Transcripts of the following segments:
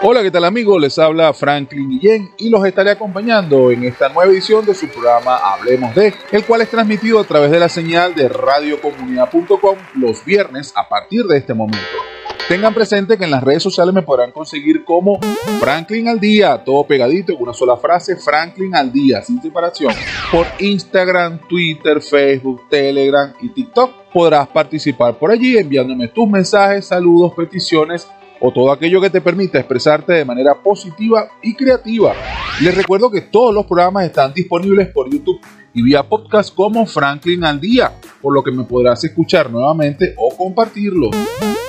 Hola, ¿qué tal amigos? Les habla Franklin Guillén y los estaré acompañando en esta nueva edición de su programa Hablemos de, el cual es transmitido a través de la señal de radiocomunidad.com los viernes a partir de este momento. Tengan presente que en las redes sociales me podrán conseguir como Franklin al día, todo pegadito en una sola frase, Franklin al día, sin separación. Por Instagram, Twitter, Facebook, Telegram y TikTok podrás participar por allí enviándome tus mensajes, saludos, peticiones o todo aquello que te permita expresarte de manera positiva y creativa. Les recuerdo que todos los programas están disponibles por YouTube y vía podcast como Franklin al día, por lo que me podrás escuchar nuevamente o compartirlo.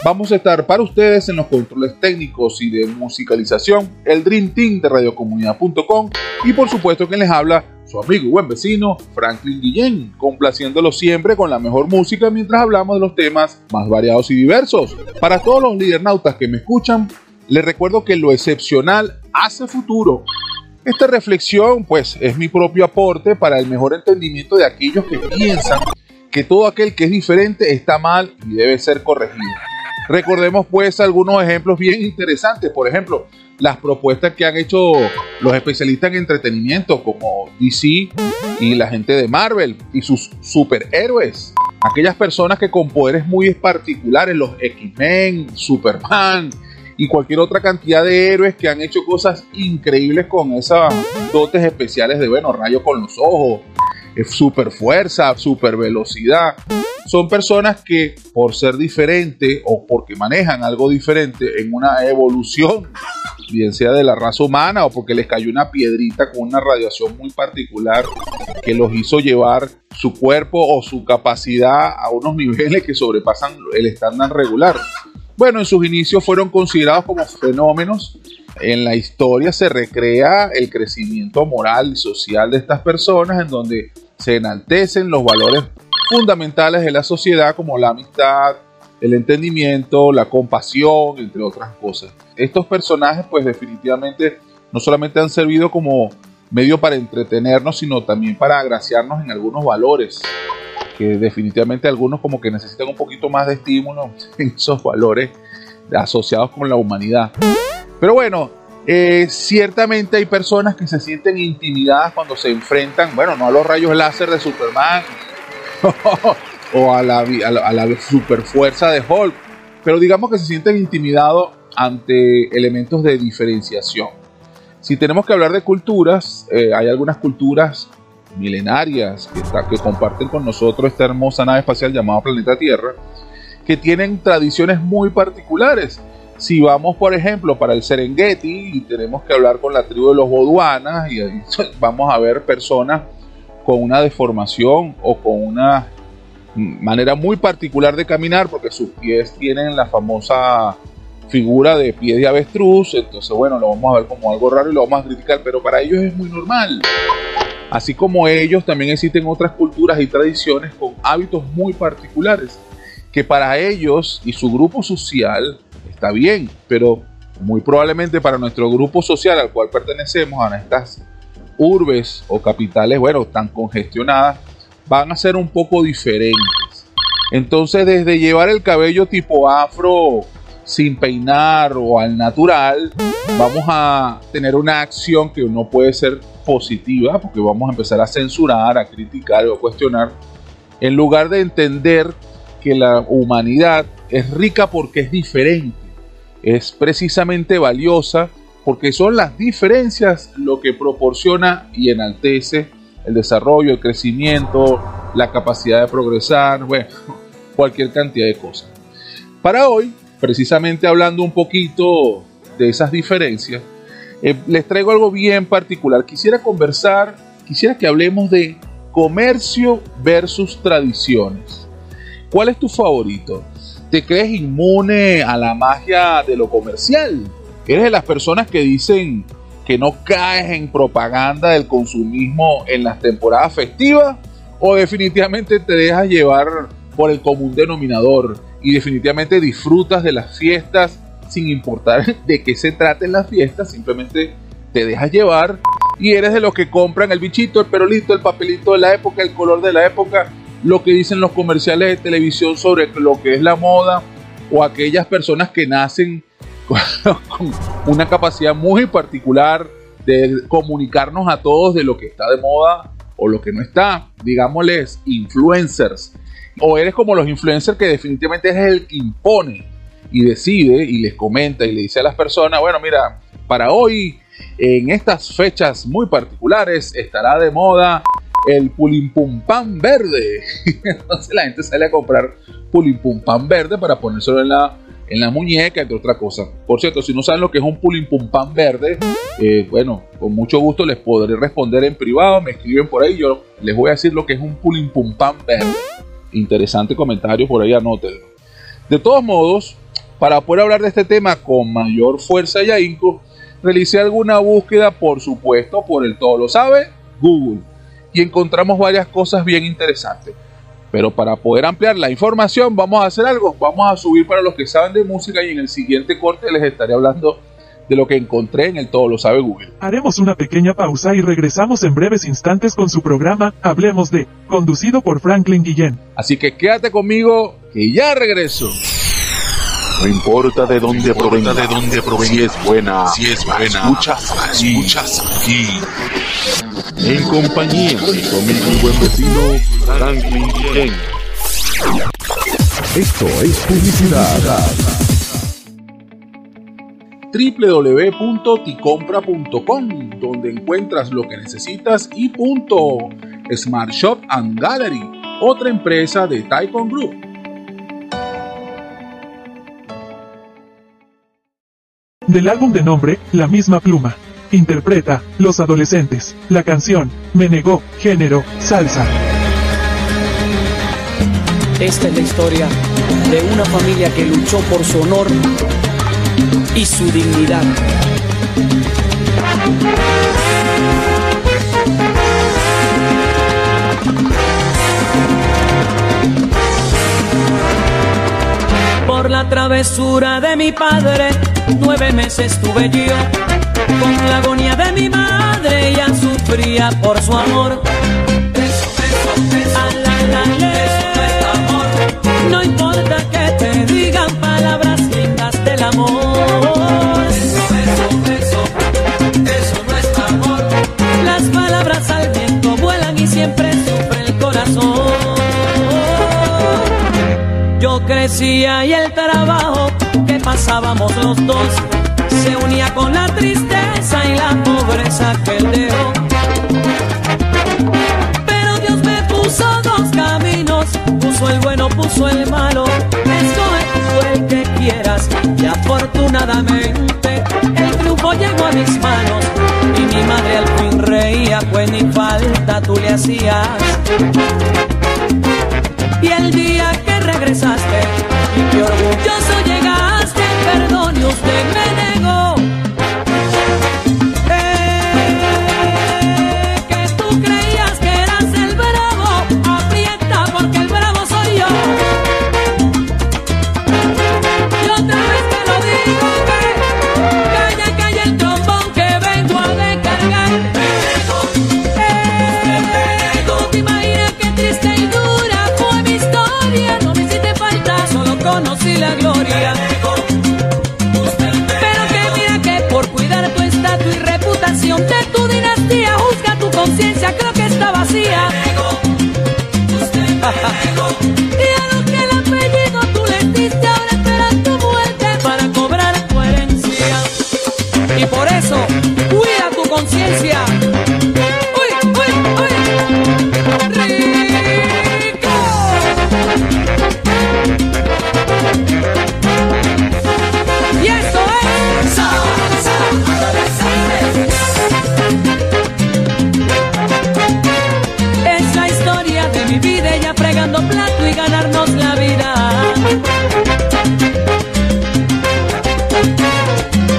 Vamos a estar para ustedes en los controles técnicos y de musicalización, el Dream Team de radiocomunidad.com y por supuesto quien les habla, su amigo y buen vecino Franklin Guillén, complaciéndolo siempre con la mejor música mientras hablamos de los temas más variados y diversos. Para todos los lidernautas que me escuchan, les recuerdo que lo excepcional hace futuro. Esta reflexión pues es mi propio aporte para el mejor entendimiento de aquellos que piensan que todo aquel que es diferente está mal y debe ser corregido. Recordemos pues algunos ejemplos bien interesantes, por ejemplo, las propuestas que han hecho los especialistas en entretenimiento como DC y la gente de Marvel y sus superhéroes. Aquellas personas que con poderes muy particulares, los X-Men, Superman y cualquier otra cantidad de héroes que han hecho cosas increíbles con esas dotes especiales de, bueno, rayo con los ojos, super fuerza, super velocidad son personas que por ser diferente o porque manejan algo diferente en una evolución, bien sea de la raza humana o porque les cayó una piedrita con una radiación muy particular que los hizo llevar su cuerpo o su capacidad a unos niveles que sobrepasan el estándar regular. Bueno, en sus inicios fueron considerados como fenómenos. En la historia se recrea el crecimiento moral y social de estas personas en donde se enaltecen los valores fundamentales de la sociedad como la amistad, el entendimiento, la compasión, entre otras cosas. Estos personajes pues definitivamente no solamente han servido como medio para entretenernos, sino también para agraciarnos en algunos valores, que definitivamente algunos como que necesitan un poquito más de estímulo en esos valores asociados con la humanidad. Pero bueno, eh, ciertamente hay personas que se sienten intimidadas cuando se enfrentan, bueno, no a los rayos láser de Superman, o a la, a, la, super fuerza de Hulk, pero digamos que se sienten intimidados ante elementos de diferenciación. Si tenemos que hablar de culturas, eh, hay algunas culturas milenarias que, que comparten con nosotros esta hermosa nave espacial llamada Planeta Tierra, que tienen tradiciones muy particulares. Si vamos, por ejemplo, para el Serengeti y tenemos que hablar con la tribu de los Boduanas y vamos a ver personas con una deformación o con una manera muy particular de caminar porque sus pies tienen la famosa figura de pie de avestruz, entonces bueno, lo vamos a ver como algo raro y lo vamos a criticar, pero para ellos es muy normal. Así como ellos, también existen otras culturas y tradiciones con hábitos muy particulares, que para ellos y su grupo social está bien, pero muy probablemente para nuestro grupo social al cual pertenecemos, a estas urbes o capitales, bueno, tan congestionadas, van a ser un poco diferentes. Entonces, desde llevar el cabello tipo afro sin peinar o al natural, vamos a tener una acción que no puede ser positiva, porque vamos a empezar a censurar, a criticar o a cuestionar, en lugar de entender que la humanidad es rica porque es diferente, es precisamente valiosa porque son las diferencias lo que proporciona y enaltece el desarrollo, el crecimiento, la capacidad de progresar, bueno, cualquier cantidad de cosas. Para hoy, precisamente hablando un poquito de esas diferencias, eh, les traigo algo bien particular. Quisiera conversar, quisiera que hablemos de comercio versus tradiciones. ¿Cuál es tu favorito? ¿Te crees inmune a la magia de lo comercial? ¿Eres de las personas que dicen que no caes en propaganda del consumismo en las temporadas festivas? ¿O definitivamente te dejas llevar por el común denominador y definitivamente disfrutas de las fiestas sin importar de qué se traten las fiestas? Simplemente te dejas llevar y eres de los que compran el bichito, el perolito, el papelito de la época, el color de la época, lo que dicen los comerciales de televisión sobre lo que es la moda o aquellas personas que nacen con una capacidad muy particular de comunicarnos a todos de lo que está de moda o lo que no está. Digámosles influencers. O eres como los influencers que definitivamente es el que impone y decide y les comenta y le dice a las personas, bueno, mira, para hoy, en estas fechas muy particulares, estará de moda el pulimpumpam verde. Entonces la gente sale a comprar pulimpumpam verde para ponérselo en la, en la muñeca, entre otra cosa. Por cierto, si no saben lo que es un pulimpumpam verde, eh, bueno, con mucho gusto les podré responder en privado. Me escriben por ahí, yo les voy a decir lo que es un pulimpumpam verde. Interesante comentario por ahí, anótenlo. De todos modos, para poder hablar de este tema con mayor fuerza y ahínco, realicé alguna búsqueda, por supuesto, por el todo lo sabe, Google, y encontramos varias cosas bien interesantes. Pero para poder ampliar la información, vamos a hacer algo. Vamos a subir para los que saben de música y en el siguiente corte les estaré hablando de lo que encontré en el Todo lo sabe Google. Haremos una pequeña pausa y regresamos en breves instantes con su programa Hablemos de, conducido por Franklin Guillén. Así que quédate conmigo, que ya regreso. No importa de dónde provenga, de dónde provenga, si es buena, si es buena, escuchas aquí, escuchas aquí. En compañía de mi amigo y buen vecino Franklin Ken. Esto es publicidad. www.ticompra.com, donde encuentras lo que necesitas y punto. Smart Shop and Gallery, otra empresa de Taikon Group. Del álbum de nombre, La misma pluma. Interpreta, Los adolescentes. La canción, Me negó, género, salsa. Esta es la historia de una familia que luchó por su honor y su dignidad. Por la travesura de mi padre, nueve meses tuve yo. Con la agonía de mi madre, ya sufría por su amor. Ah, la, la, le. No importa que te digan palabras lindas del amor. Eso no es amor. Las palabras al viento vuelan y siempre sufre el corazón. Yo crecía y el trabajo los dos se unía con la tristeza y la pobreza que él dejó. Pero Dios me puso dos caminos, puso el bueno, puso el malo. Escoge el que quieras y afortunadamente el triunfo llegó a mis manos y mi madre al fin reía, pues ni falta tú le hacías. Y el día que regresaste y que orgulloso llegaste, y que está vacía. y a los que y ganarnos la vida.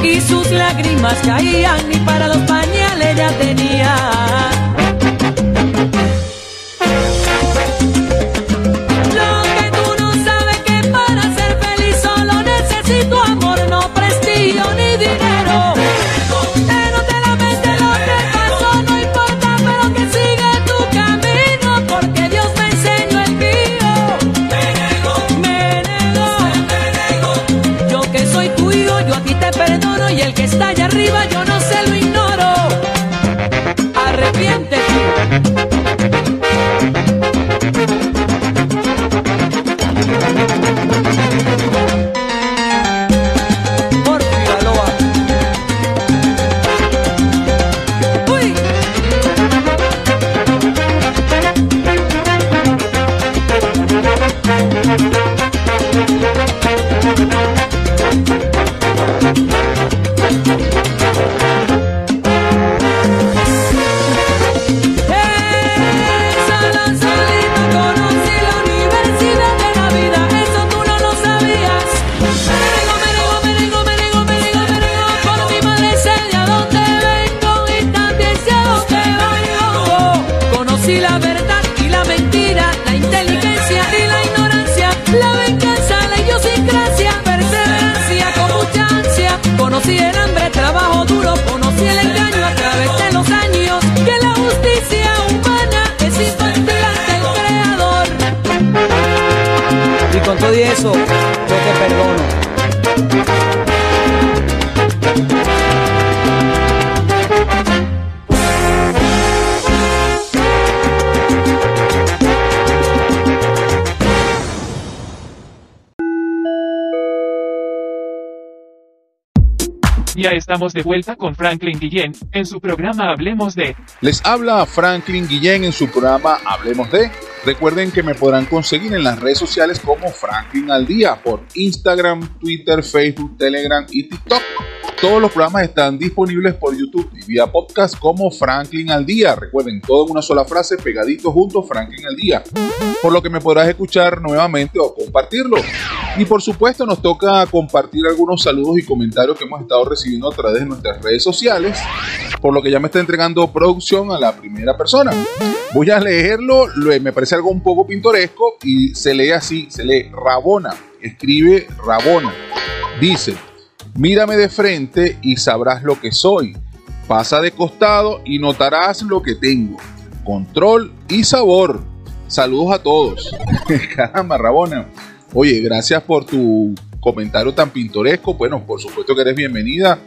Y sus lágrimas caían y para los pañales estamos de vuelta con Franklin Guillén en su programa Hablemos de. Les habla Franklin Guillén en su programa Hablemos de. Recuerden que me podrán conseguir en las redes sociales como Franklin al Día por Instagram, Twitter, Facebook, Telegram y TikTok. Todos los programas están disponibles por YouTube y vía podcast como Franklin al Día. Recuerden, todo en una sola frase, pegadito juntos, Franklin al Día. Por lo que me podrás escuchar nuevamente o compartirlo. Y por supuesto nos toca compartir algunos saludos y comentarios que hemos estado recibiendo a través de nuestras redes sociales. Por lo que ya me está entregando producción a la primera persona. Voy a leerlo, lo- me parece algo un poco pintoresco y se lee así, se lee Rabona, escribe Rabona. Dice, mírame de frente y sabrás lo que soy. Pasa de costado y notarás lo que tengo. Control y sabor. Saludos a todos. Caramba, Rabona. Oye, gracias por tu comentario tan pintoresco. Bueno, por supuesto que eres bienvenida.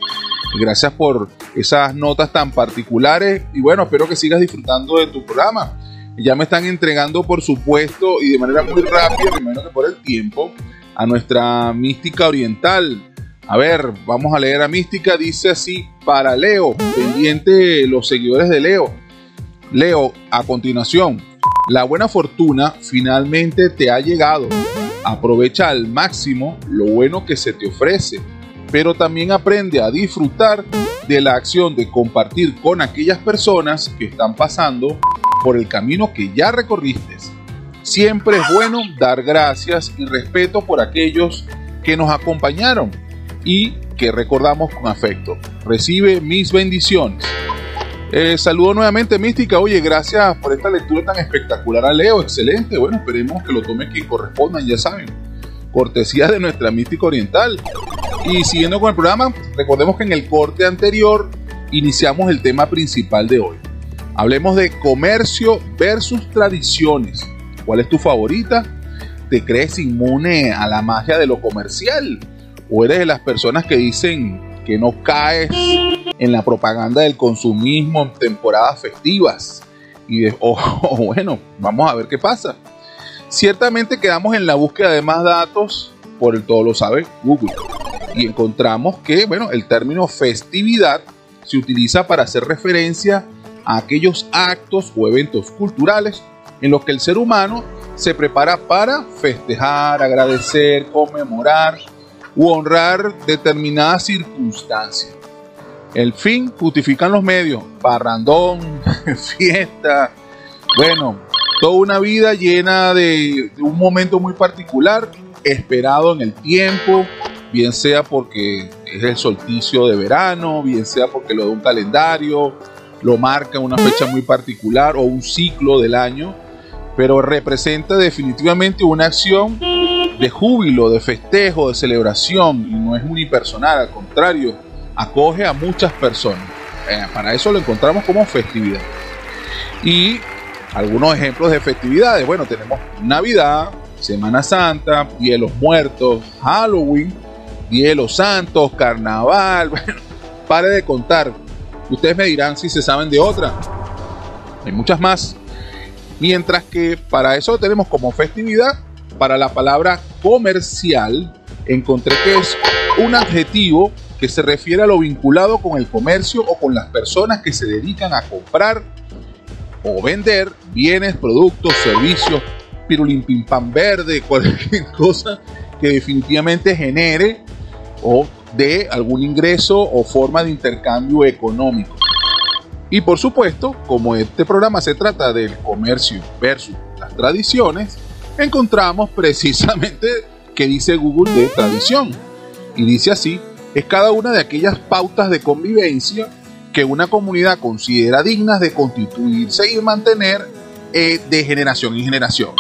Gracias por esas notas tan particulares. Y bueno, espero que sigas disfrutando de tu programa. Ya me están entregando, por supuesto, y de manera muy rápida, me imagino que por el tiempo, a nuestra mística oriental. A ver, vamos a leer a mística. Dice así, para Leo, pendiente los seguidores de Leo. Leo, a continuación, la buena fortuna finalmente te ha llegado. Aprovecha al máximo lo bueno que se te ofrece, pero también aprende a disfrutar de la acción de compartir con aquellas personas que están pasando por el camino que ya recorriste. Siempre es bueno dar gracias y respeto por aquellos que nos acompañaron y que recordamos con afecto. Recibe mis bendiciones. Eh, saludo nuevamente, Mística. Oye, gracias por esta lectura tan espectacular a Leo. Excelente. Bueno, esperemos que lo tome quien correspondan, ya saben. Cortesía de nuestra Mística Oriental. Y siguiendo con el programa, recordemos que en el corte anterior iniciamos el tema principal de hoy. Hablemos de comercio versus tradiciones. ¿Cuál es tu favorita? ¿Te crees inmune a la magia de lo comercial? ¿O eres de las personas que dicen que no caes en la propaganda del consumismo en temporadas festivas? Y de, o o bueno, vamos a ver qué pasa. Ciertamente quedamos en la búsqueda de más datos por el todo lo sabe Google. Y encontramos que, bueno, el término festividad se utiliza para hacer referencia a aquellos actos o eventos culturales en los que el ser humano se prepara para festejar, agradecer, conmemorar u honrar determinadas circunstancias. El fin justifican los medios, parrandón, fiesta, bueno, toda una vida llena de, de un momento muy particular, esperado en el tiempo, bien sea porque es el solsticio de verano, bien sea porque lo de un calendario, lo marca una fecha muy particular o un ciclo del año, pero representa definitivamente una acción de júbilo, de festejo, de celebración y no es unipersonal, al contrario, acoge a muchas personas. Eh, para eso lo encontramos como festividad. Y algunos ejemplos de festividades, bueno, tenemos Navidad, Semana Santa, Día de los Muertos, Halloween, Día de los Santos, Carnaval, bueno, pare de contar. Ustedes me dirán si se saben de otra. Hay muchas más. Mientras que para eso tenemos como festividad, para la palabra comercial, encontré que es un adjetivo que se refiere a lo vinculado con el comercio o con las personas que se dedican a comprar o vender bienes, productos, servicios, pirulín pim pam verde, cualquier cosa que definitivamente genere o de algún ingreso o forma de intercambio económico. Y por supuesto, como este programa se trata del comercio versus las tradiciones, encontramos precisamente que dice Google de tradición. Y dice así, es cada una de aquellas pautas de convivencia que una comunidad considera dignas de constituirse y mantener eh, de generación en generación.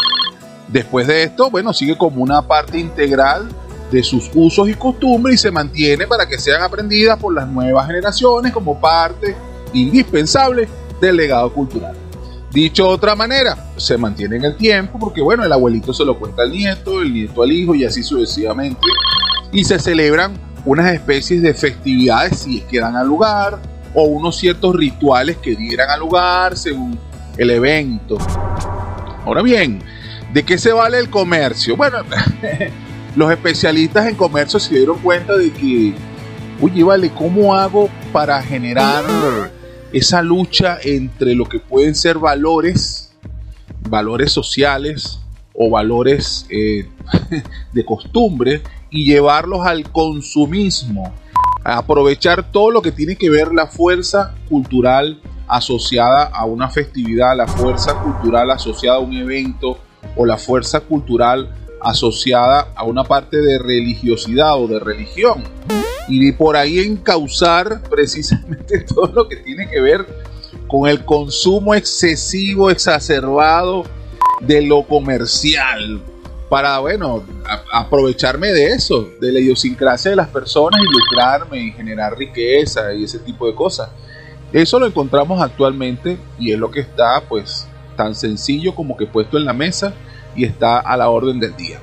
Después de esto, bueno, sigue como una parte integral de sus usos y costumbres y se mantiene para que sean aprendidas por las nuevas generaciones como parte indispensable del legado cultural. Dicho de otra manera, se mantiene en el tiempo porque bueno, el abuelito se lo cuenta al nieto, el nieto al hijo y así sucesivamente. Y se celebran unas especies de festividades si es que dan al lugar o unos ciertos rituales que dieran al lugar según el evento. Ahora bien, ¿de qué se vale el comercio? Bueno, los especialistas en comercio se dieron cuenta de que, oye, vale, ¿cómo hago para generar esa lucha entre lo que pueden ser valores, valores sociales o valores eh, de costumbre y llevarlos al consumismo? aprovechar todo lo que tiene que ver la fuerza cultural asociada a una festividad, la fuerza cultural asociada a un evento o la fuerza cultural asociada a una parte de religiosidad o de religión. Y por ahí encauzar precisamente todo lo que tiene que ver con el consumo excesivo, exacerbado de lo comercial, para, bueno, aprovecharme de eso, de la idiosincrasia de las personas y lucrarme y generar riqueza y ese tipo de cosas. Eso lo encontramos actualmente y es lo que está, pues, tan sencillo como que puesto en la mesa y está a la orden del día.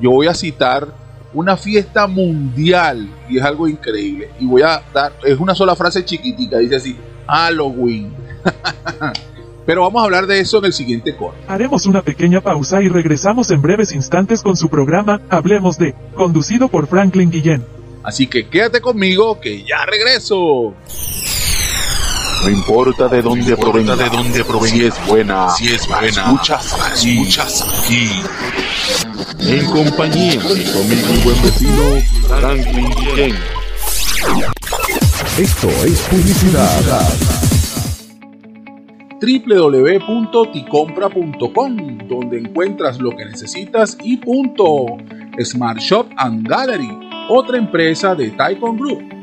Yo voy a citar una fiesta mundial y es algo increíble. Y voy a dar, es una sola frase chiquitica, dice así, Halloween. Pero vamos a hablar de eso en el siguiente corte. Haremos una pequeña pausa y regresamos en breves instantes con su programa Hablemos de, conducido por Franklin Guillén. Así que quédate conmigo que ya regreso. No importa de dónde provenga, de dónde provenga, si es buena, Si es buena, escuchas aquí. escuchas aquí. En compañía de conmigo mi buen vecino Franklin Guillén. Esto es publicidad. www.ticompra.com, donde encuentras lo que necesitas y punto. Smart Shop and Gallery, otra empresa de Taikon Group.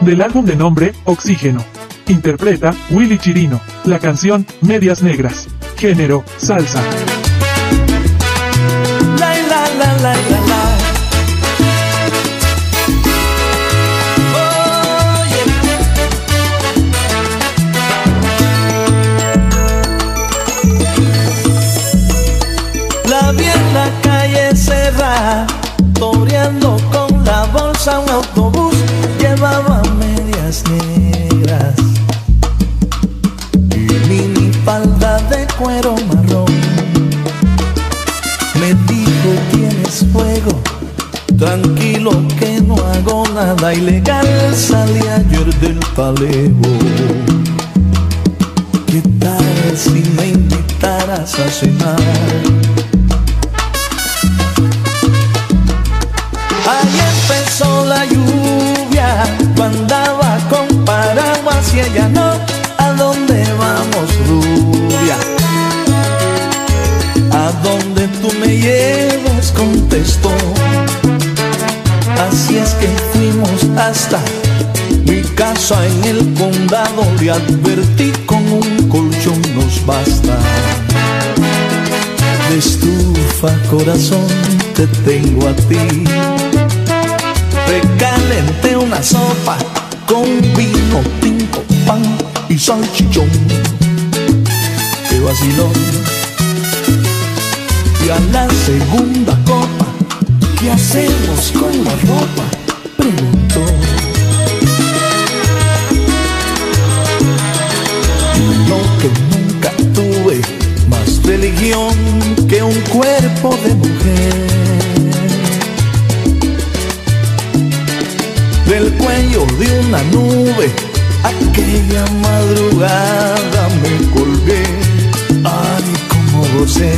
Del álbum de nombre Oxígeno. Interpreta Willy Chirino. La canción Medias Negras. Género Salsa. La la la calle cerrada, toreando con la bolsa un autobús, negras y mini falda de cuero marrón. Me dijo tienes fuego, tranquilo que no hago nada ilegal. Salí ayer del paleo. ¿Qué tal si me invitaras a cenar? Ahí empezó la lluvia, yo andaba con paraguas y ella no. ¿A dónde vamos, rubia? A donde tú me llevas, contestó. Así es que fuimos hasta mi casa en el condado. Le advertí con un colchón nos basta. De estufa, corazón, te tengo a ti. Recalenté una sopa con vino tinto, pan y salchichón. Qué vacilón. Y a la segunda copa, ¿qué hacemos con la ropa? Preguntó. Lo que nunca tuve, más religión que un cuerpo de mujer. De una nube, aquella madrugada me colgué. Ay, cómo gocé.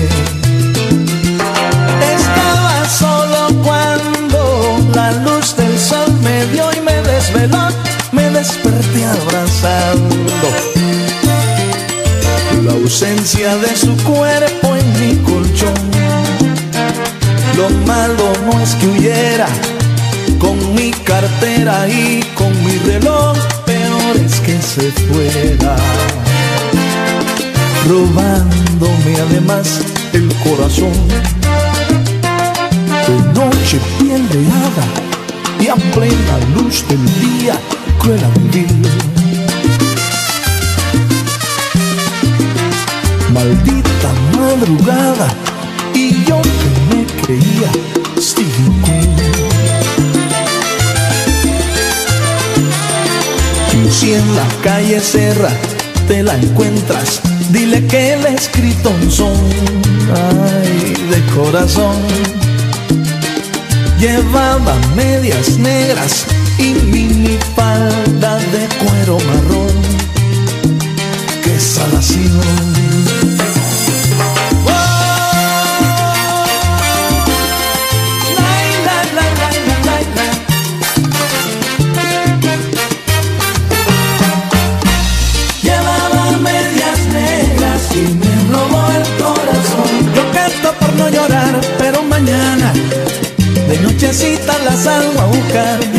Estaba solo cuando la luz del sol me dio y me desveló. Me desperté abrazando la ausencia de su cuerpo en mi colchón. Lo malo no es que huyera con mi cartera y con mi reloj, peor es que se fuera, robándome además el corazón. De noche piel de hada y a plena luz del día, cruel a. Maldita madrugada y yo que me creía Stevie si en la calle Serra te la encuentras, dile que le he escrito un son, ay, de corazón. Llevaba medias negras y mini falda de cuero marrón. Qué salación. De nochecita la salgo a buscar.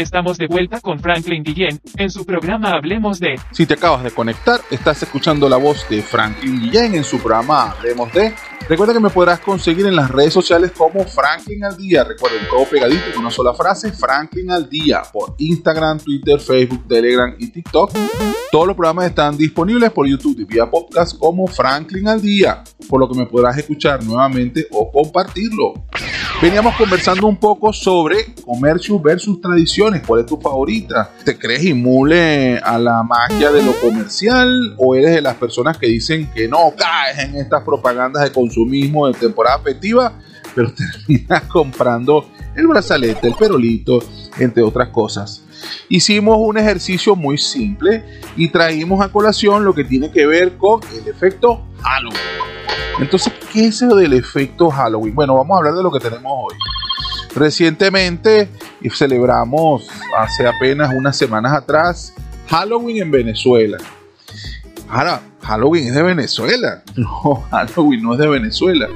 Estamos de vuelta con Franklin Guillén en su programa Hablemos de. Si te acabas de conectar, estás escuchando la voz de Franklin Guillén en su programa Hablemos de. Recuerda que me podrás conseguir en las redes sociales como Franklin al Día. Recuerden todo pegadito con una sola frase, Franklin al Día, por Instagram, Twitter, Facebook, Telegram y TikTok. Todos los programas están disponibles por YouTube y vía podcast como Franklin al Día, por lo que me podrás escuchar nuevamente o compartirlo. Veníamos conversando un poco sobre comercio versus tradiciones. ¿Cuál es tu favorita? ¿Te crees inmune a la magia de lo comercial o eres de las personas que dicen que no caes en estas propagandas de consumismo de temporada festiva, pero terminas comprando el brazalete, el perolito, entre otras cosas? Hicimos un ejercicio muy simple y traímos a colación lo que tiene que ver con el efecto Halloween. Entonces, ¿qué es eso del efecto Halloween? Bueno, vamos a hablar de lo que tenemos hoy. Recientemente celebramos, hace apenas unas semanas atrás, Halloween en Venezuela. Ahora, Halloween es de Venezuela. No, Halloween no es de Venezuela.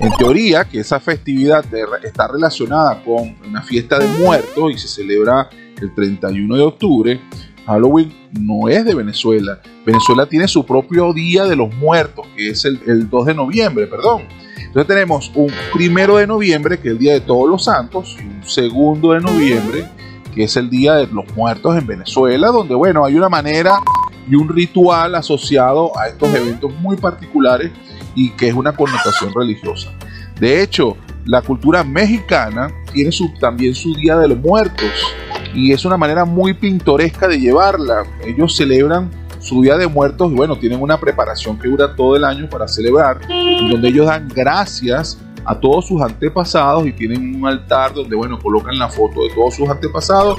En teoría, que esa festividad está relacionada con una fiesta de muertos y se celebra el 31 de octubre, Halloween no es de Venezuela. Venezuela tiene su propio Día de los Muertos, que es el, el 2 de noviembre, perdón. Entonces tenemos un primero de noviembre, que es el Día de Todos los Santos, y un segundo de noviembre, que es el Día de los Muertos en Venezuela, donde, bueno, hay una manera y un ritual asociado a estos eventos muy particulares y que es una connotación religiosa. De hecho, la cultura mexicana tiene su, también su Día de los Muertos y es una manera muy pintoresca de llevarla. Ellos celebran su Día de Muertos y bueno, tienen una preparación que dura todo el año para celebrar, donde ellos dan gracias a todos sus antepasados y tienen un altar donde bueno, colocan la foto de todos sus antepasados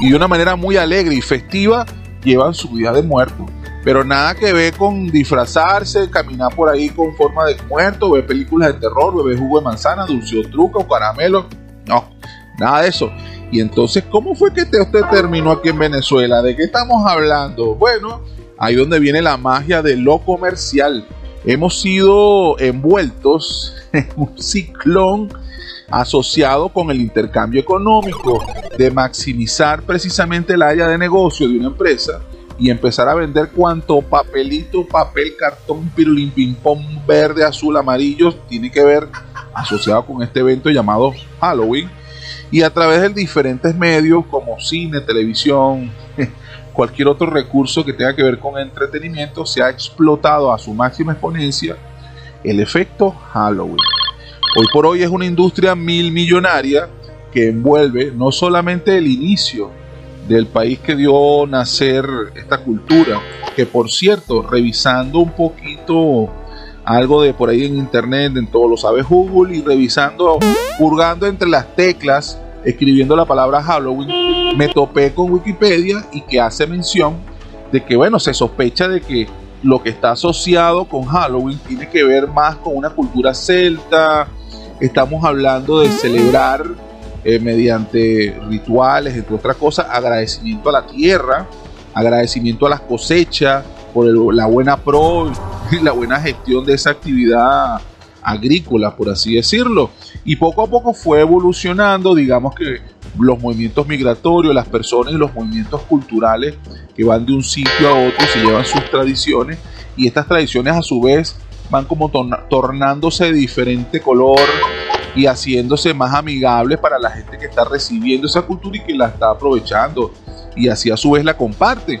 y de una manera muy alegre y festiva llevan su Día de Muertos. Pero nada que ver con disfrazarse, caminar por ahí con forma de muerto, ver películas de terror, beber jugo de manzana, dulce o truco o caramelo. No, nada de eso. Y entonces, ¿cómo fue que usted terminó aquí en Venezuela? ¿De qué estamos hablando? Bueno, ahí donde viene la magia de lo comercial. Hemos sido envueltos en un ciclón asociado con el intercambio económico, de maximizar precisamente el área de negocio de una empresa y empezar a vender cuanto papelito, papel, cartón, pirulín, ping pong, verde, azul, amarillo, tiene que ver asociado con este evento llamado Halloween. Y a través de diferentes medios como cine, televisión, cualquier otro recurso que tenga que ver con entretenimiento, se ha explotado a su máxima exponencia el efecto Halloween. Hoy por hoy es una industria mil millonaria que envuelve no solamente el inicio del país que dio nacer esta cultura, que por cierto, revisando un poquito algo de por ahí en internet, en todo lo sabe Google, y revisando, purgando entre las teclas, escribiendo la palabra Halloween, me topé con Wikipedia y que hace mención de que, bueno, se sospecha de que lo que está asociado con Halloween tiene que ver más con una cultura celta, estamos hablando de celebrar eh, mediante rituales, entre otras cosas, agradecimiento a la tierra, agradecimiento a las cosechas por la buena pro y la buena gestión de esa actividad agrícola, por así decirlo. Y poco a poco fue evolucionando, digamos que los movimientos migratorios, las personas y los movimientos culturales que van de un sitio a otro se llevan sus tradiciones y estas tradiciones a su vez van como tornándose de diferente color y haciéndose más amigables para la gente que está recibiendo esa cultura y que la está aprovechando y así a su vez la comparte.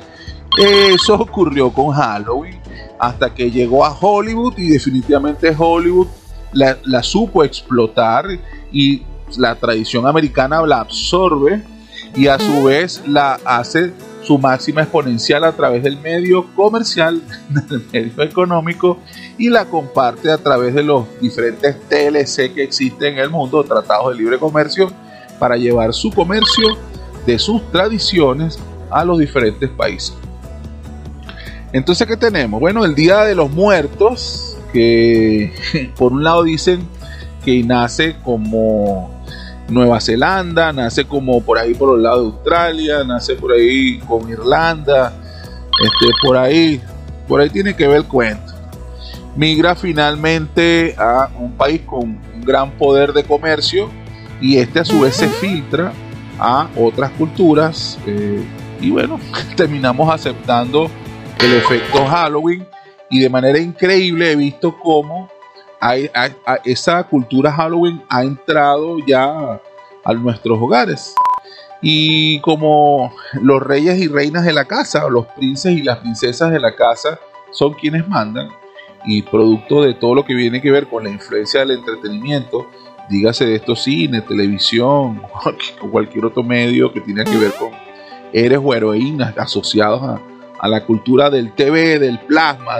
Eso ocurrió con Halloween hasta que llegó a Hollywood y definitivamente Hollywood la, la supo explotar y la tradición americana la absorbe y a su vez la hace su máxima exponencial a través del medio comercial, del medio económico y la comparte a través de los diferentes TLC que existen en el mundo, tratados de libre comercio, para llevar su comercio de sus tradiciones a los diferentes países. Entonces, ¿qué tenemos? Bueno, el Día de los Muertos, que por un lado dicen que nace como Nueva Zelanda, nace como por ahí por el lado de Australia, nace por ahí con Irlanda, este, por ahí, por ahí tiene que ver el cuento. Migra finalmente a un país con un gran poder de comercio y este a su vez se filtra a otras culturas eh, y bueno, terminamos aceptando el efecto Halloween y de manera increíble he visto cómo esa cultura Halloween ha entrado ya a nuestros hogares. Y como los reyes y reinas de la casa, los princes y las princesas de la casa son quienes mandan, y producto de todo lo que viene que ver con la influencia del entretenimiento, dígase de estos cine, televisión o cualquier otro medio que tiene que ver con héroes o heroínas asociados a, a la cultura del TV, del plasma,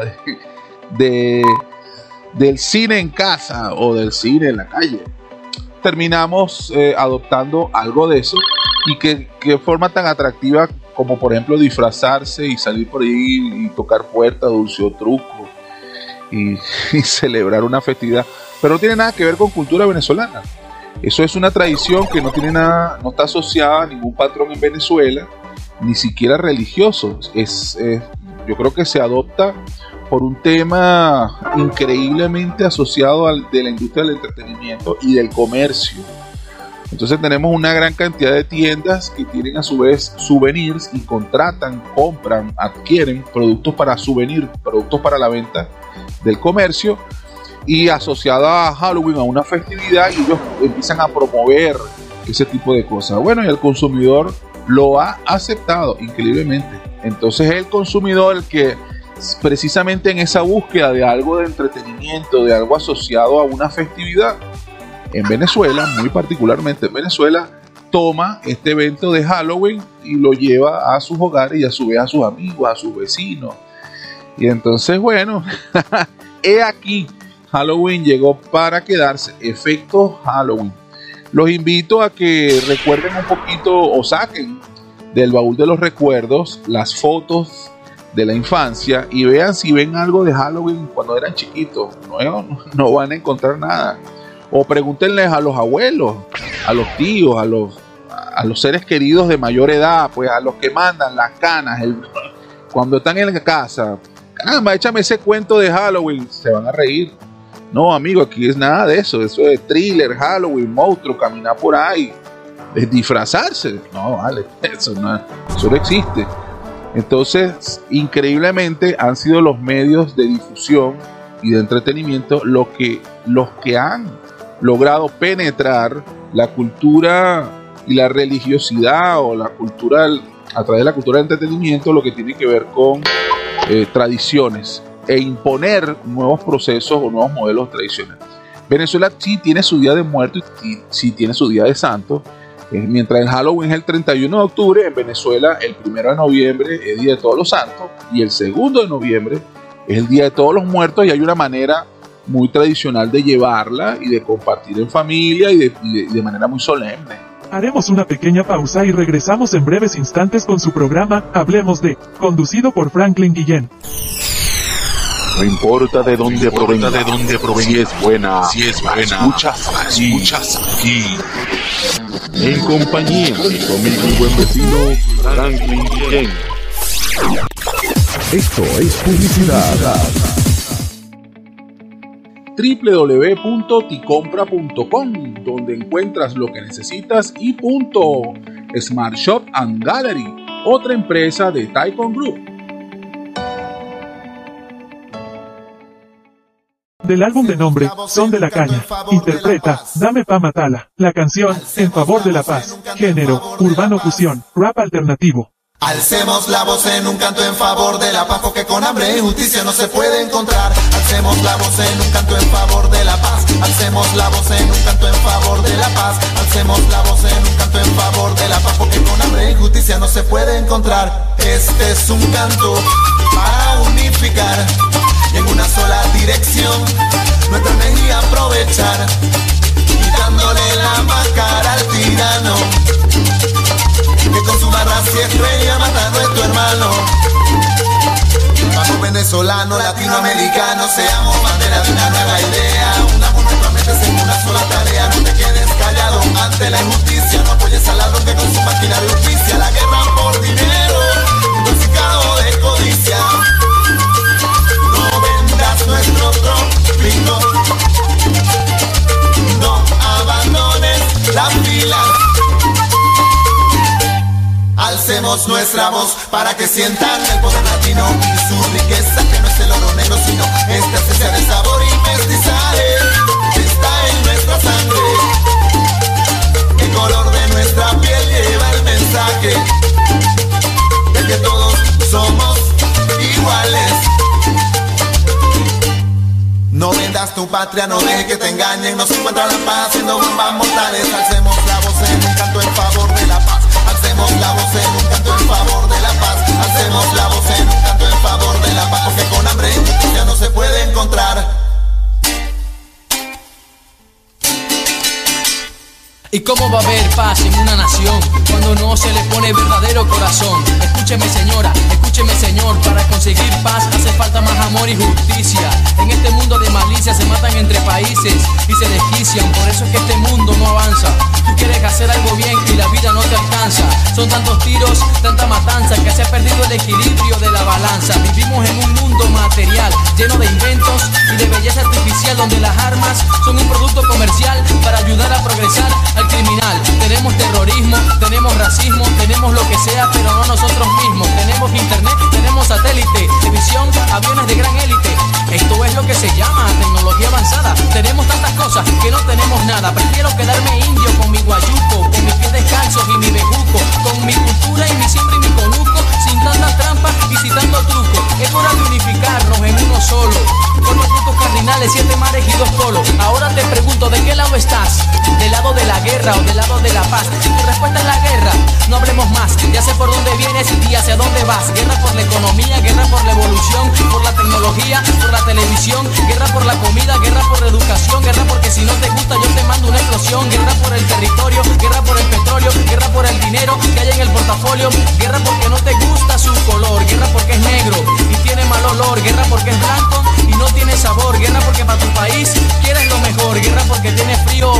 de, del cine en casa o del cine en la calle. Terminamos eh, adoptando algo de eso y que, que forma tan atractiva como por ejemplo disfrazarse y salir por ahí y tocar puertas, dulce o truco y, y, celebrar una festividad. Pero no tiene nada que ver con cultura venezolana. Eso es una tradición que no tiene nada, no está asociada a ningún patrón en Venezuela, ni siquiera religioso. Es, es yo creo que se adopta por un tema increíblemente asociado al de la industria del entretenimiento y del comercio. Entonces tenemos una gran cantidad de tiendas que tienen a su vez souvenirs y contratan, compran, adquieren productos para souvenir, productos para la venta del comercio y asociado a Halloween, a una festividad, y ellos empiezan a promover ese tipo de cosas. Bueno, y el consumidor lo ha aceptado increíblemente. Entonces el consumidor el que precisamente en esa búsqueda de algo de entretenimiento, de algo asociado a una festividad, en Venezuela, muy particularmente en Venezuela, toma este evento de Halloween y lo lleva a sus hogares y a su vez a sus amigos, a sus vecinos. Y entonces, bueno, he aquí, Halloween llegó para quedarse, efecto Halloween. Los invito a que recuerden un poquito o saquen del baúl de los recuerdos las fotos de la infancia y vean si ven algo de Halloween cuando eran chiquitos. No, no van a encontrar nada. O pregúntenles a los abuelos, a los tíos, a los, a los seres queridos de mayor edad, pues a los que mandan las canas, cuando están en la casa. Caramba, échame ese cuento de Halloween, se van a reír. No, amigo, aquí es nada de eso. Eso es thriller, Halloween, monstruo, caminar por ahí, es disfrazarse. No, vale, eso no, eso no existe. Entonces, increíblemente han sido los medios de difusión y de entretenimiento los que, los que han logrado penetrar la cultura y la religiosidad o la cultura a través de la cultura del entretenimiento, lo que tiene que ver con eh, tradiciones e imponer nuevos procesos o nuevos modelos tradicionales. Venezuela sí tiene su día de muerto y sí tiene su día de santo. Eh, mientras el Halloween es el 31 de octubre, en Venezuela el 1 de noviembre es Día de Todos los Santos y el 2 de noviembre es el Día de Todos los Muertos y hay una manera muy tradicional de llevarla y de compartir en familia y de, manera muy solemne. Haremos una pequeña pausa y regresamos en breves instantes con su programa Hablemos de, conducido por Franklin Guillén. No importa de dónde provenga, de dónde provenga, si es buena, si es buena, escuchas aquí, escuchas aquí. En compañía de conmigo mi buen vecino Franklin Guillén. Esto es publicidad www.ticompra.com, donde encuentras lo que necesitas y punto. Smart Shop and Gallery, otra empresa de Taikon Group. Del álbum de nombre, Son de la Caña, interpreta Dame pa' matala, la canción En favor de la paz, género, urbano fusión, rap alternativo. Alcemos la voz en un canto en favor de la paz, porque con hambre y justicia no se puede encontrar. Alcemos la voz en un canto en favor de la paz. Alcemos la voz en un canto en favor de la paz. Alcemos la voz en un canto en favor de la paz, porque con hambre y justicia no se puede encontrar. Este es un canto para unificar una sola dirección nuestra energía aprovechar, quitándole la máscara al tirano que con su barra si estrella mata a nuestro hermano. Vamos venezolano, latinoamericano, seamos bandera de una nueva idea. Unamos nuestras mentes en una sola tarea. No te quedes callado ante la injusticia. No apoyes al ladrón que con su máquina de justicia. La guerra nuestro trópico. No abandones la fila. Alcemos nuestra voz para que sientan el poder latino y su riqueza, que no es el oro negro, sino esta esencia de sabor y mestizaje está en nuestra sangre. El color de nuestra piel lleva el mensaje de que todos somos iguales. No vendas tu patria, no dejes que te engañen, no se encuentra la paz haciendo bombas mortales. Alcemos la voz en un canto en favor de la paz. Hacemos la voz en un canto en favor de la paz. Hacemos la voz en un canto en favor de la paz. Porque con hambre ya no se puede encontrar. ¿Y cómo va a haber paz en una nación cuando no se le pone verdadero corazón? Escúcheme señora, escúcheme señor, para conseguir paz hace falta más amor y justicia. En este mundo de malicia se matan entre países y se desquician, por eso es que este mundo no avanza. Tú quieres hacer algo bien y la vida no te alcanza. Son tantos tiros, tanta matanza que se ha perdido el equilibrio de la balanza. Vivimos en un mundo material lleno de inventos y de belleza artificial donde las armas son un producto comercial para ayudar a progresar al criminal. Tenemos terrorismo, tenemos racismo, tenemos lo que sea, pero no nosotros mismos. Tenemos internet, tenemos satélite, televisión, aviones de gran élite. Esto es lo que se llama tecnología avanzada. Tenemos tantas cosas que no tenemos nada. Prefiero quedarme indio con mi guayuco, con mis pies descalzos Guerra por la economía, guerra por la evolución, por la tecnología, por la televisión, guerra por la comida, guerra por la educación, guerra porque si no te gusta yo te mando una explosión, guerra por el territorio, guerra por el petróleo, guerra por el dinero que hay en el portafolio, guerra porque no te gusta su color, guerra porque es negro y tiene mal olor, guerra porque es blanco y no tiene sabor, guerra porque para tu país quieres lo mejor, guerra porque tienes frío,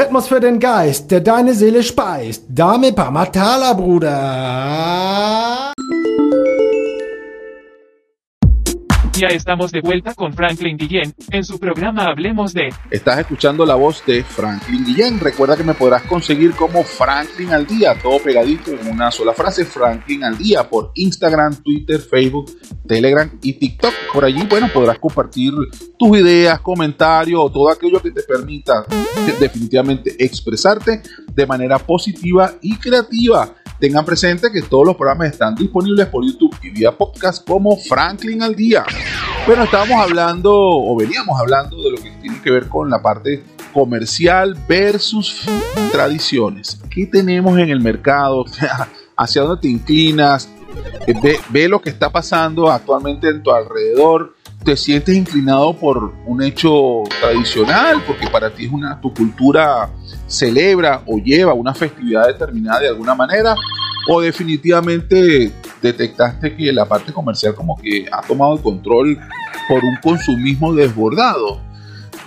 Rhythmus für den Geist, der deine Seele speist. Dame Pamatala, Bruder. Ya estamos de vuelta con Franklin Guillén en su programa Hablemos de. Estás escuchando la voz de Franklin Guillén. Recuerda que me podrás conseguir como Franklin al día, todo pegadito en una sola frase, Franklin al día, por Instagram, Twitter, Facebook, Telegram y TikTok. Por allí, bueno, podrás compartir tus ideas, comentarios o todo aquello que te permita definitivamente expresarte de manera positiva y creativa. Tengan presente que todos los programas están disponibles por YouTube y vía podcast como Franklin al día. Bueno, estábamos hablando o veníamos hablando de lo que tiene que ver con la parte comercial versus tradiciones. ¿Qué tenemos en el mercado? ¿Hacia dónde te inclinas? Ve, ve lo que está pasando actualmente en tu alrededor. ¿Te sientes inclinado por un hecho tradicional? Porque para ti es una, tu cultura celebra o lleva una festividad determinada de alguna manera. O definitivamente detectaste que la parte comercial como que ha tomado el control por un consumismo desbordado.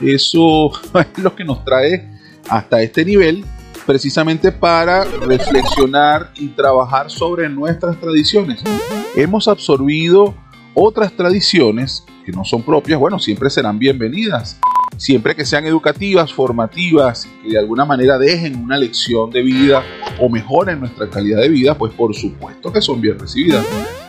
Eso es lo que nos trae hasta este nivel precisamente para reflexionar y trabajar sobre nuestras tradiciones. Hemos absorbido otras tradiciones que no son propias, bueno, siempre serán bienvenidas. Siempre que sean educativas, formativas, que de alguna manera dejen una lección de vida o mejoren nuestra calidad de vida, pues por supuesto que son bien recibidas.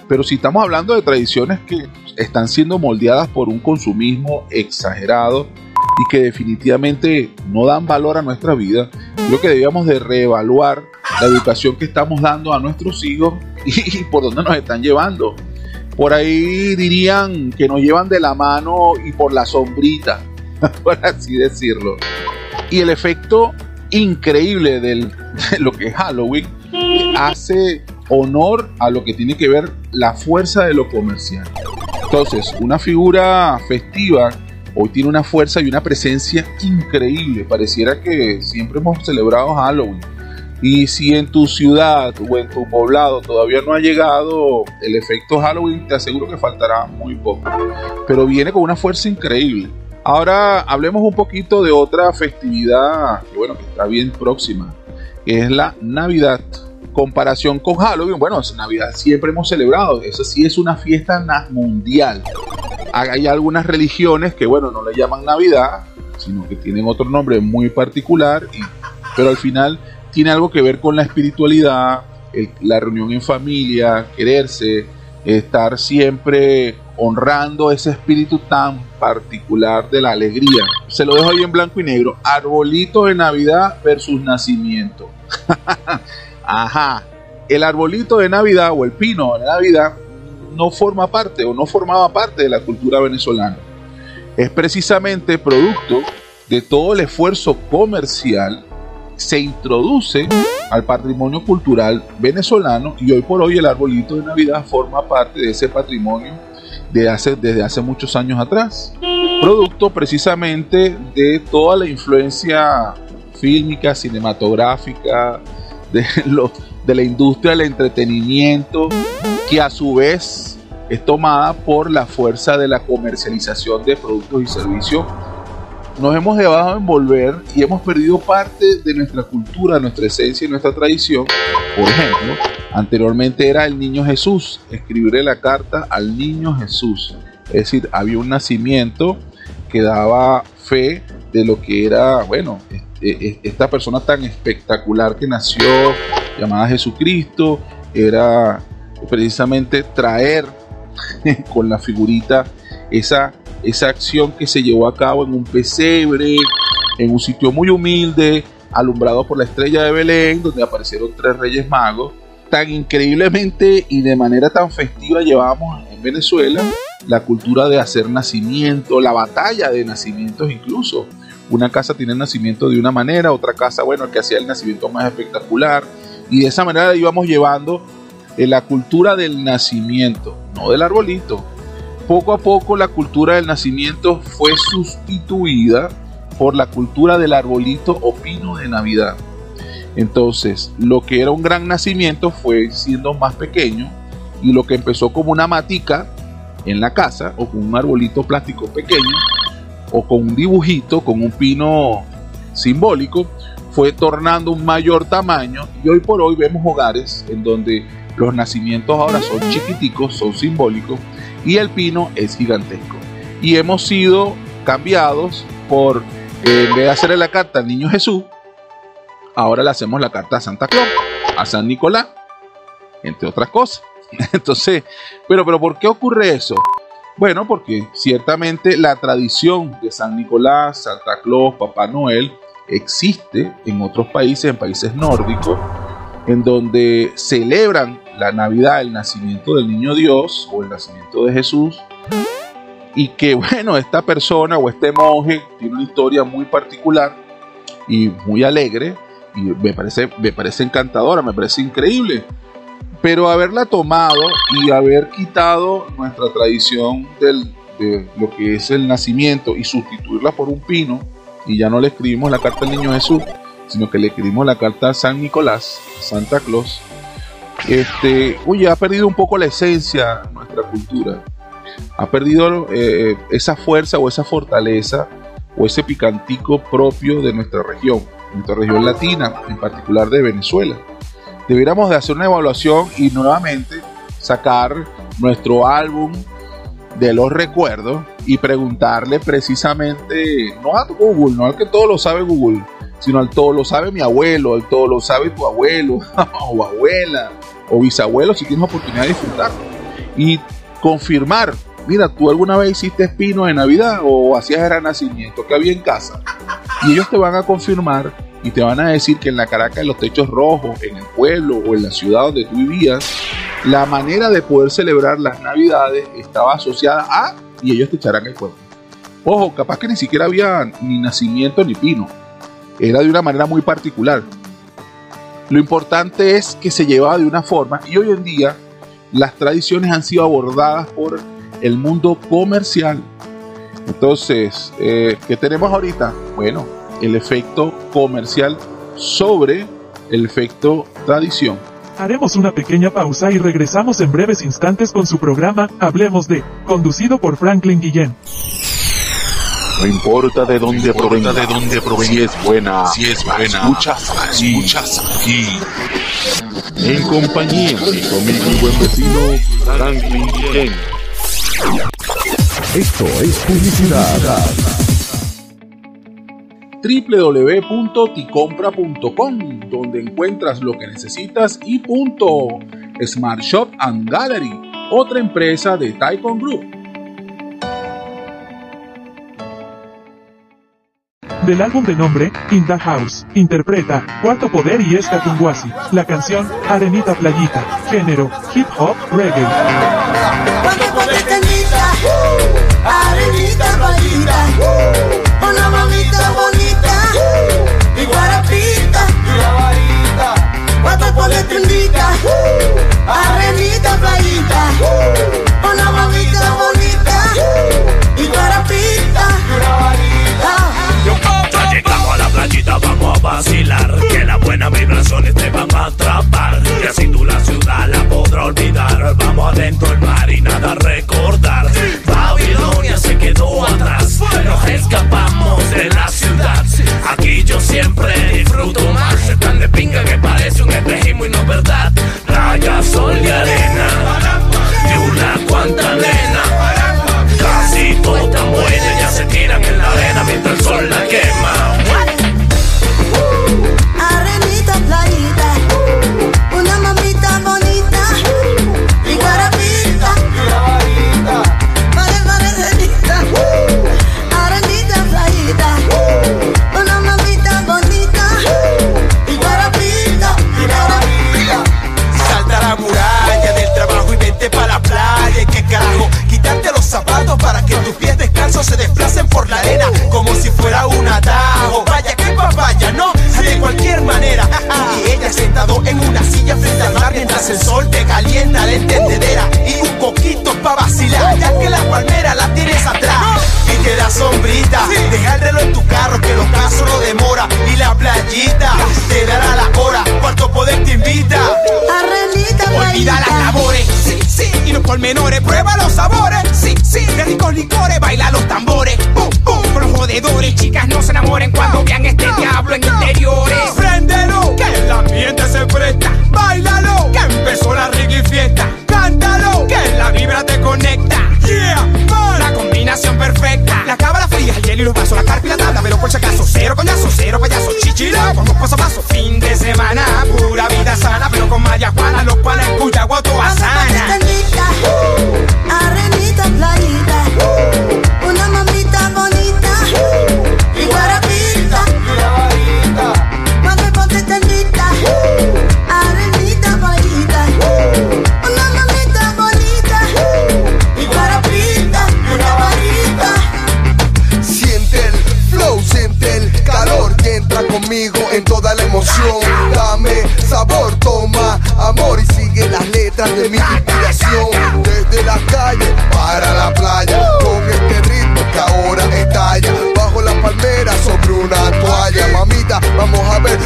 Pero si estamos hablando de tradiciones que están siendo moldeadas por un consumismo exagerado y que definitivamente no dan valor a nuestra vida, creo que debíamos de reevaluar la educación que estamos dando a nuestros hijos y, y por dónde nos están llevando. Por ahí dirían que nos llevan de la mano y por la sombrita, por así decirlo. Y el efecto increíble de lo que es Halloween hace honor a lo que tiene que ver la fuerza de lo comercial. Entonces, una figura festiva hoy tiene una fuerza y una presencia increíble. Pareciera que siempre hemos celebrado Halloween. Y si en tu ciudad o en tu poblado todavía no ha llegado el efecto Halloween, te aseguro que faltará muy poco. Pero viene con una fuerza increíble. Ahora hablemos un poquito de otra festividad que bueno, que está bien próxima, que es la Navidad. Comparación con Halloween, bueno, Navidad siempre hemos celebrado, eso sí es una fiesta mundial. Hay algunas religiones que bueno, no le llaman Navidad, sino que tienen otro nombre muy particular, pero al final tiene algo que ver con la espiritualidad, la reunión en familia, quererse, estar siempre honrando ese espíritu tan particular de la alegría. Se lo dejo ahí en blanco y negro. Arbolito de Navidad versus nacimiento. Ajá. El arbolito de Navidad o el pino de Navidad no forma parte o no formaba parte de la cultura venezolana. Es precisamente producto de todo el esfuerzo comercial se introduce al patrimonio cultural venezolano y hoy por hoy el arbolito de Navidad forma parte de ese patrimonio de hace, desde hace muchos años atrás. Producto precisamente de toda la influencia fílmica, cinematográfica, de, lo, de la industria del entretenimiento, que a su vez es tomada por la fuerza de la comercialización de productos y servicios nos hemos dejado envolver y hemos perdido parte de nuestra cultura, nuestra esencia y nuestra tradición. Por ejemplo, anteriormente era el niño Jesús, escribirle la carta al niño Jesús. Es decir, había un nacimiento que daba fe de lo que era, bueno, este, e, esta persona tan espectacular que nació, llamada Jesucristo, era precisamente traer con la figurita esa esa acción que se llevó a cabo en un pesebre, en un sitio muy humilde, alumbrado por la estrella de Belén, donde aparecieron tres reyes magos. Tan increíblemente y de manera tan festiva llevábamos en Venezuela la cultura de hacer nacimiento, la batalla de nacimientos incluso. Una casa tiene el nacimiento de una manera, otra casa, bueno, que hacía el nacimiento más espectacular. Y de esa manera íbamos llevando eh, la cultura del nacimiento, no del arbolito, poco a poco la cultura del nacimiento fue sustituida por la cultura del arbolito o pino de Navidad. Entonces, lo que era un gran nacimiento fue siendo más pequeño y lo que empezó como una matica en la casa o con un arbolito plástico pequeño o con un dibujito, con un pino simbólico, fue tornando un mayor tamaño y hoy por hoy vemos hogares en donde los nacimientos ahora son chiquiticos, son simbólicos y el pino es gigantesco. Y hemos sido cambiados por, eh, en vez de hacerle la carta al niño Jesús, ahora le hacemos la carta a Santa Claus, a San Nicolás, entre otras cosas. Entonces, pero, pero ¿por qué ocurre eso? Bueno, porque ciertamente la tradición de San Nicolás, Santa Claus, Papá Noel existe en otros países, en países nórdicos, en donde celebran la Navidad, el nacimiento del niño Dios o el nacimiento de Jesús. Y que bueno, esta persona o este monje tiene una historia muy particular y muy alegre y me parece, me parece encantadora, me parece increíble. Pero haberla tomado y haber quitado nuestra tradición del, de lo que es el nacimiento y sustituirla por un pino, y ya no le escribimos la carta al niño Jesús, sino que le escribimos la carta a San Nicolás, Santa Claus, este, oye, ha perdido un poco la esencia nuestra cultura. Ha perdido eh, esa fuerza o esa fortaleza o ese picantico propio de nuestra región, nuestra región latina, en particular de Venezuela. Deberíamos de hacer una evaluación y nuevamente sacar nuestro álbum de los recuerdos y preguntarle precisamente, no a Google, no al que todo lo sabe Google, sino al todo lo sabe mi abuelo, al todo lo sabe tu abuelo o abuela o bisabuelo si tienes oportunidad de disfrutarlo. Y confirmar, mira, tú alguna vez hiciste espino de Navidad o hacías el nacimiento que había en casa. Y ellos te van a confirmar y te van a decir que en la Caracas, en los techos rojos, en el pueblo o en la ciudad donde tú vivías, la manera de poder celebrar las Navidades estaba asociada a, y ellos te echarán el cuerpo. Ojo, capaz que ni siquiera había ni nacimiento ni pino. Era de una manera muy particular. Lo importante es que se llevaba de una forma y hoy en día las tradiciones han sido abordadas por el mundo comercial. Entonces, eh, ¿qué tenemos ahorita? Bueno, el efecto comercial sobre el efecto tradición. Haremos una pequeña pausa y regresamos en breves instantes con su programa Hablemos de, conducido por Franklin Guillén. No importa de dónde provenga, de dónde provenga, si es buena, si es buena, escuchas aquí, escuchas aquí. En compañía de conmigo mi buen vecino Franklin. Esto es publicidad. www.ticompra.com donde encuentras lo que necesitas y punto. Smart Shop and Gallery, otra empresa de Taikon Group. Del álbum de nombre, In the House, interpreta Cuarto Poder y Esca Tunguasi. La canción, Arenita Playita. Género, hip hop, reggae. Arenita playita, playita, una mamita bonita, playita, vamos a vacilar. Que las buenas vibraciones te van a atrapar. Y así tú la ciudad la podrás olvidar. Vamos adentro del mar y nada a recordar. Babilonia se quedó atrás. Nos escapamos de la ciudad. Aquí yo siempre disfruto más. Es tan de pinga que parece un espejismo y no es verdad. Playa, sol y arena. Y una cuanta nena. Casi todas mueren, ya se tiran en la arena mientras el sol la quema. Mientras el sol te calienta la entendedera. Y un coquito pa' vacilar, ya que la palmera la tienes atrás. Y te da sombrita, deja el reloj en tu carro que los casos no demora. Y la playita te dará la hora, cuarto poder te invita. Arenita Olvida las labores, sí, sí, y los pormenores, prueba los sabores, sí, sí, de ricos licores, baila los tambores, pum, pum, con los jodedores, chicas no se enamoren cuando vean este diablo en interiores. Préndelo, que el ambiente se presta, cero coñazo, cero payaso, chichilo, vamos paso a paso, fin de semana, pura vida sana, pero con Maya Juana, los panes, cuya guato sana.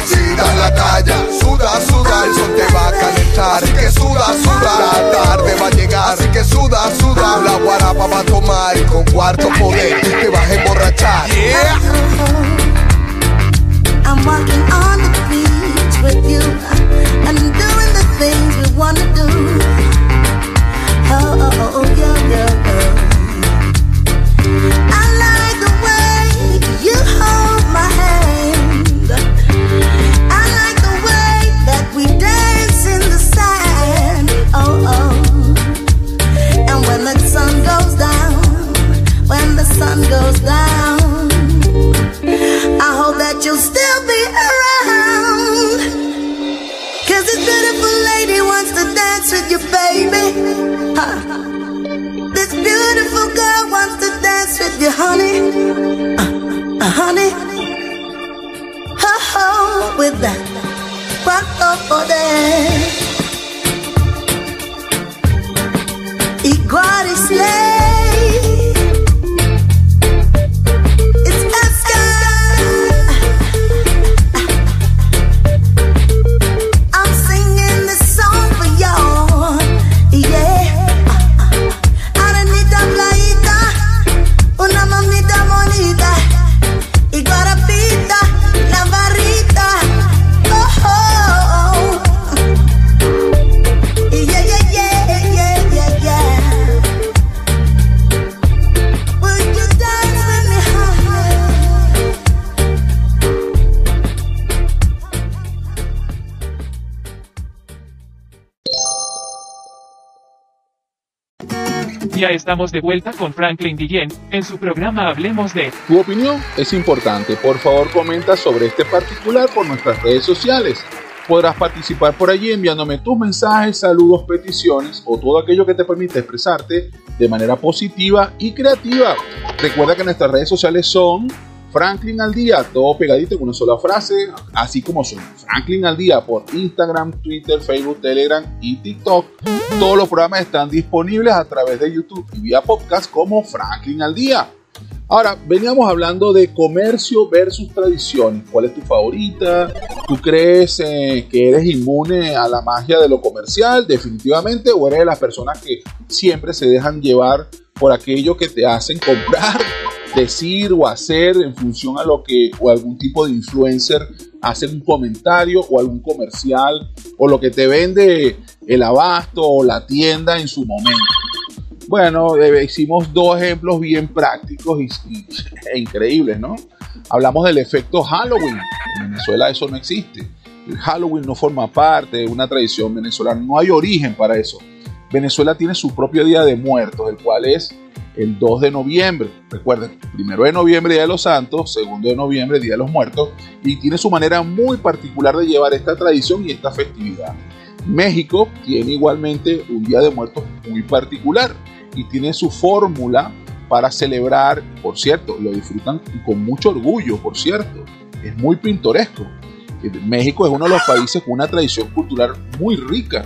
Si das la talla. Suda, suda, el sol te va a calentar. Así que suda, suda, la tarde va a llegar. Así que suda, suda, la guarapa va a tomar y con cuarto poder with you, honey. Uh, uh, honey. Oh, oh, with that. Rock over there. Igual slave. Estamos de vuelta con Franklin Guillén en su programa Hablemos de. Tu opinión es importante. Por favor, comenta sobre este particular por nuestras redes sociales. Podrás participar por allí enviándome tus mensajes, saludos, peticiones o todo aquello que te permita expresarte de manera positiva y creativa. Recuerda que nuestras redes sociales son Franklin al día, todo pegadito en una sola frase, así como son Franklin al día por Instagram, Twitter, Facebook, Telegram y TikTok. Todos los programas están disponibles a través de YouTube y vía podcast como Franklin al día. Ahora, veníamos hablando de comercio versus tradiciones. ¿Cuál es tu favorita? ¿Tú crees eh, que eres inmune a la magia de lo comercial definitivamente o eres de las personas que siempre se dejan llevar por aquello que te hacen comprar decir o hacer en función a lo que o algún tipo de influencer hace un comentario o algún comercial o lo que te vende el abasto o la tienda en su momento. Bueno, eh, hicimos dos ejemplos bien prácticos y, e increíbles, ¿no? Hablamos del efecto Halloween. En Venezuela eso no existe. El Halloween no forma parte de una tradición venezolana, no hay origen para eso. Venezuela tiene su propio Día de Muertos, el cual es el 2 de noviembre. Recuerden, primero de noviembre Día de los Santos, segundo de noviembre Día de los Muertos, y tiene su manera muy particular de llevar esta tradición y esta festividad. México tiene igualmente un Día de Muertos muy particular y tiene su fórmula para celebrar, por cierto, lo disfrutan con mucho orgullo, por cierto, es muy pintoresco. México es uno de los países con una tradición cultural muy rica.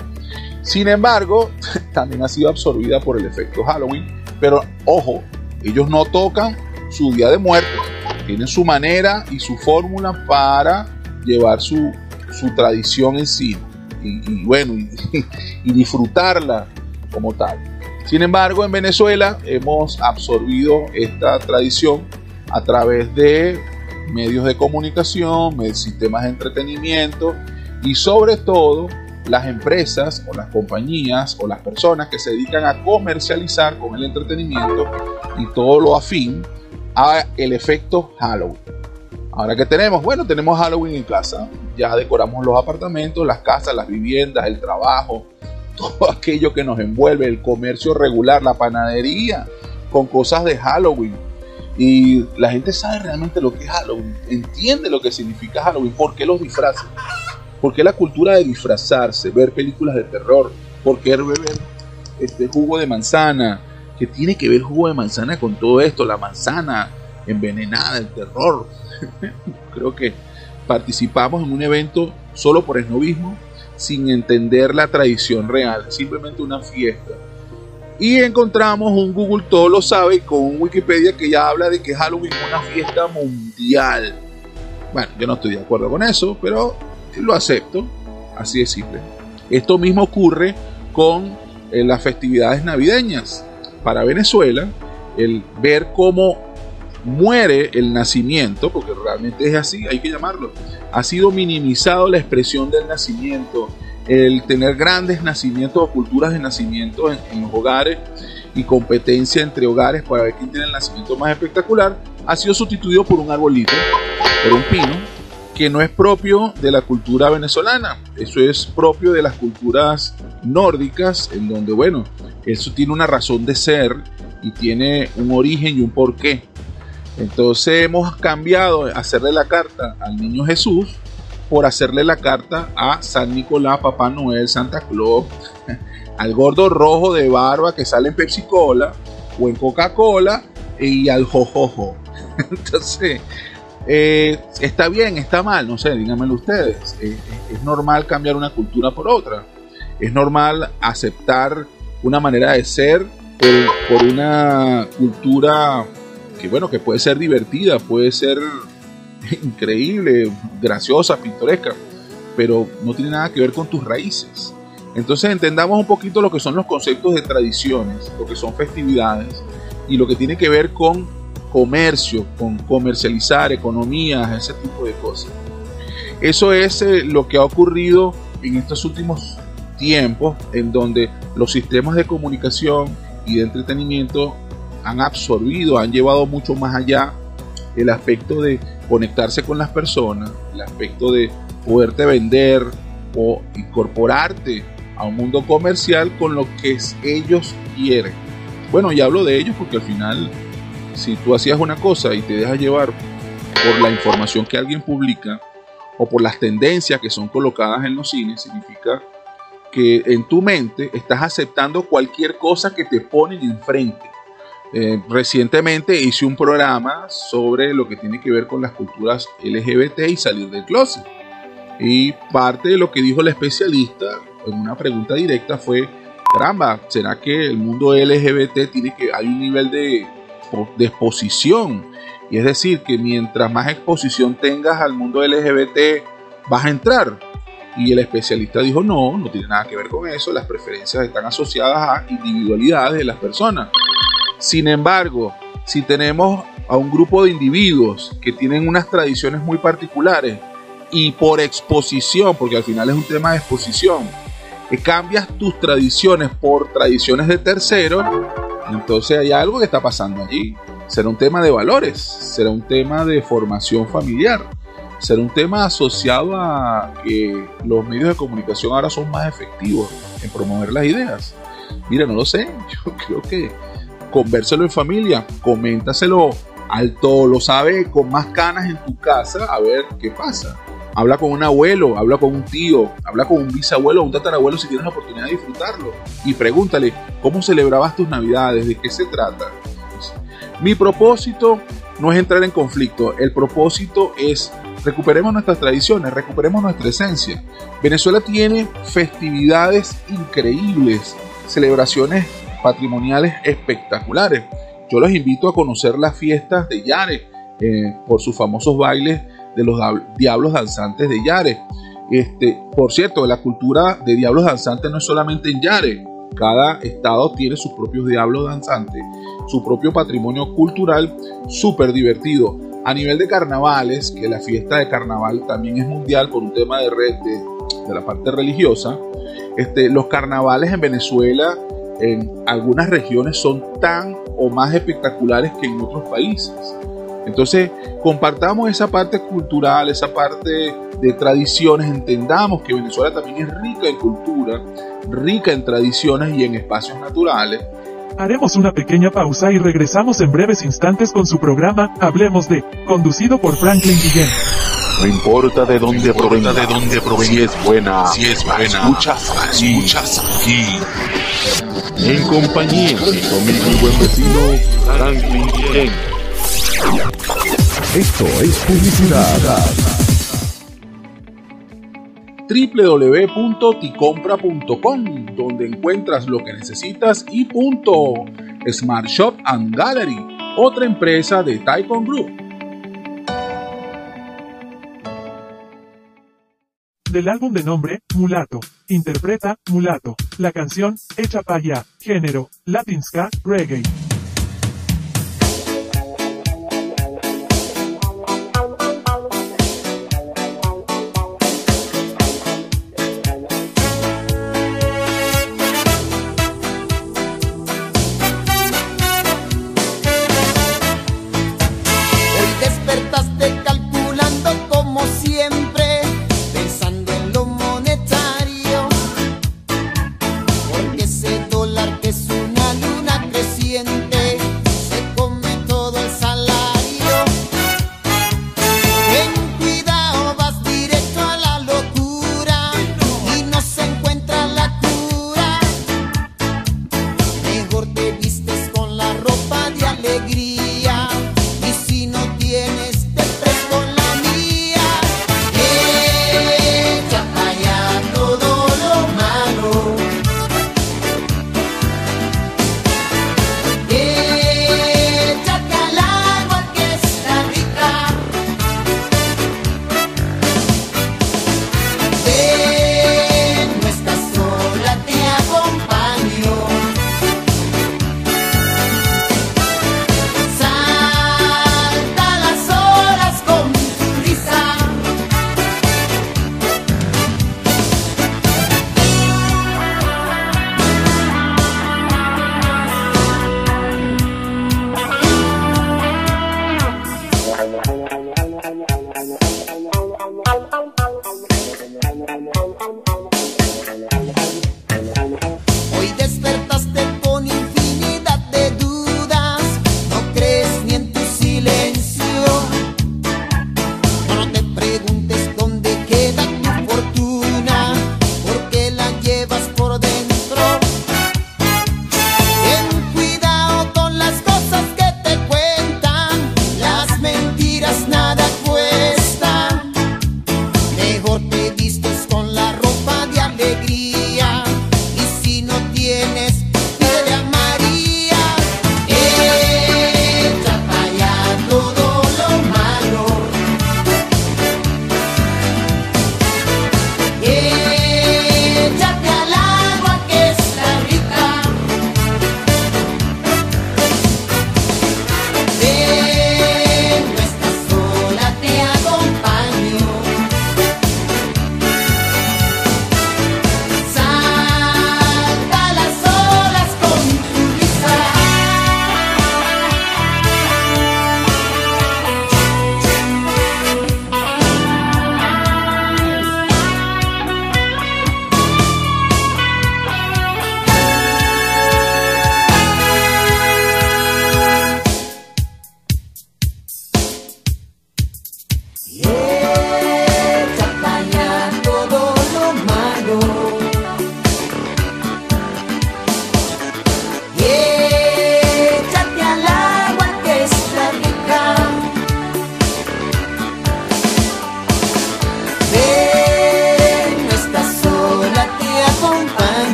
Sin embargo, también ha sido absorbida por el efecto Halloween pero ojo, ellos no tocan su día de muertos. Tienen su manera y su fórmula para llevar su, tradición en sí. Y, bueno, y, disfrutarla como tal. Sin embargo, en Venezuela hemos absorbido esta tradición a través de medios de comunicación, sistemas de entretenimiento y sobre todo las empresas o las compañías o las personas que se dedican a comercializar con el entretenimiento y todo lo afín a el efecto Halloween. Ahora que tenemos, bueno, tenemos Halloween en casa, ya decoramos los apartamentos, las casas, las viviendas, el trabajo, todo aquello que nos envuelve, el comercio regular, la panadería, con cosas de Halloween. Y la gente sabe realmente lo que es Halloween, entiende lo que significa Halloween, por qué los disfraces. ¿Por qué la cultura de disfrazarse, ver películas de terror? ¿Por qué beber este jugo de manzana? ¿Qué tiene que ver jugo de manzana con todo esto? La manzana envenenada, el terror. Creo que participamos en un evento solo por esnovismo, sin entender la tradición real, simplemente una fiesta. Y encontramos un Google todo lo sabe con Wikipedia que ya habla de que Halloween es una fiesta mundial. Bueno, yo no estoy de acuerdo con eso, pero lo acepto, así de simple. Esto mismo ocurre con eh, las festividades navideñas. Para Venezuela, el ver cómo muere el nacimiento, porque realmente es así, hay que llamarlo, ha sido minimizado la expresión del nacimiento, el tener grandes nacimientos o culturas de nacimiento en, en los hogares y competencia entre hogares para ver quién tiene el nacimiento más espectacular, ha sido sustituido por un arbolito, por un pino, que no es propio de la cultura venezolana, eso es propio de las culturas nórdicas, en donde, bueno, eso tiene una razón de ser y tiene un origen y un porqué. Entonces hemos cambiado hacerle la carta al niño Jesús por hacerle la carta a San Nicolás, Papá Noel, Santa Claus, al gordo rojo de barba que sale en Pepsi Cola o en Coca-Cola y al jojojo. Entonces, Eh, está bien, está mal, no sé, díganmelo ustedes. Eh, es normal cambiar una cultura por otra. Es normal aceptar una manera de ser por, por una cultura que, bueno, que puede ser divertida, puede ser increíble, graciosa, pintoresca, pero no tiene nada que ver con tus raíces. Entonces entendamos un poquito lo que son los conceptos de tradiciones, lo que son festividades y lo que tiene que ver con comercio, con comercializar, economías, ese tipo de cosas. Eso es eh, lo que ha ocurrido en estos últimos tiempos, en donde los sistemas de comunicación y de entretenimiento han absorbido, han llevado mucho más allá el aspecto de conectarse con las personas, el aspecto de poderte vender o incorporarte a un mundo comercial con lo que ellos quieren. Bueno, y hablo de ellos porque al final, si tú hacías una cosa y te dejas llevar por la información que alguien publica o por las tendencias que son colocadas en los cines, significa que en tu mente estás aceptando cualquier cosa que te ponen enfrente. Eh, recientemente hice un programa sobre lo que tiene que ver con las culturas LGBT y salir del closet. Y parte de lo que dijo el especialista en una pregunta directa fue, caramba, ¿será que el mundo LGBT tiene que, hay un nivel de, de exposición? Y es decir, que mientras más exposición tengas al mundo LGBT, vas a entrar. Y el especialista dijo, no, no tiene nada que ver con eso, las preferencias están asociadas a individualidades de las personas. Sin embargo, si tenemos a un grupo de individuos que tienen unas tradiciones muy particulares y por exposición, porque al final es un tema de exposición, que cambias tus tradiciones por tradiciones de terceros, entonces hay algo que está pasando allí. Será un tema de valores, será un tema de formación familiar, será un tema asociado a que los medios de comunicación ahora son más efectivos en promover las ideas. Mira, no lo sé, yo creo que convérselo en familia, coméntaselo al todo lo sabe con más canas en tu casa a ver qué pasa. Habla con un abuelo, habla con un tío, habla con un bisabuelo un tatarabuelo si tienes la oportunidad de disfrutarlo. Y pregúntale, ¿cómo celebrabas tus navidades? ¿De qué se trata? Mi propósito no es entrar en conflicto, el propósito es recuperemos nuestras tradiciones, recuperemos nuestra esencia. Venezuela tiene festividades increíbles, celebraciones patrimoniales espectaculares. Yo los invito a conocer las fiestas de Yare eh, por sus famosos bailes de los diablos danzantes de Yare. Este, por cierto, la cultura de diablos danzantes no es solamente en Yare. Cada estado tiene sus propios diablos danzantes, su propio patrimonio cultural súper divertido. A nivel de carnavales, que la fiesta de carnaval también es mundial por un tema de, red, de, la parte religiosa, este, los carnavales en Venezuela en algunas regiones son tan o más espectaculares que en otros países. Entonces, compartamos esa parte cultural, esa parte de tradiciones, entendamos que Venezuela también es rica en cultura, rica en tradiciones y en espacios naturales. Haremos una pequeña pausa y regresamos en breves instantes con su programa Hablemos de, conducido por Franklin Guillén. No importa de dónde provenga, de dónde provenga, si es buena, si es buena, escuchas aquí, escuchas aquí. En compañía de mi buen vecino Franklin Guillén. Esto es publicidad. www.ticompra.com donde encuentras lo que necesitas y punto. Smart Shop and Gallery, otra empresa de Taikon Group. Del álbum de nombre, Mulato. Interpreta, Mulato. La canción, hecha pa' allá. Género, Latin Ska, Reggae.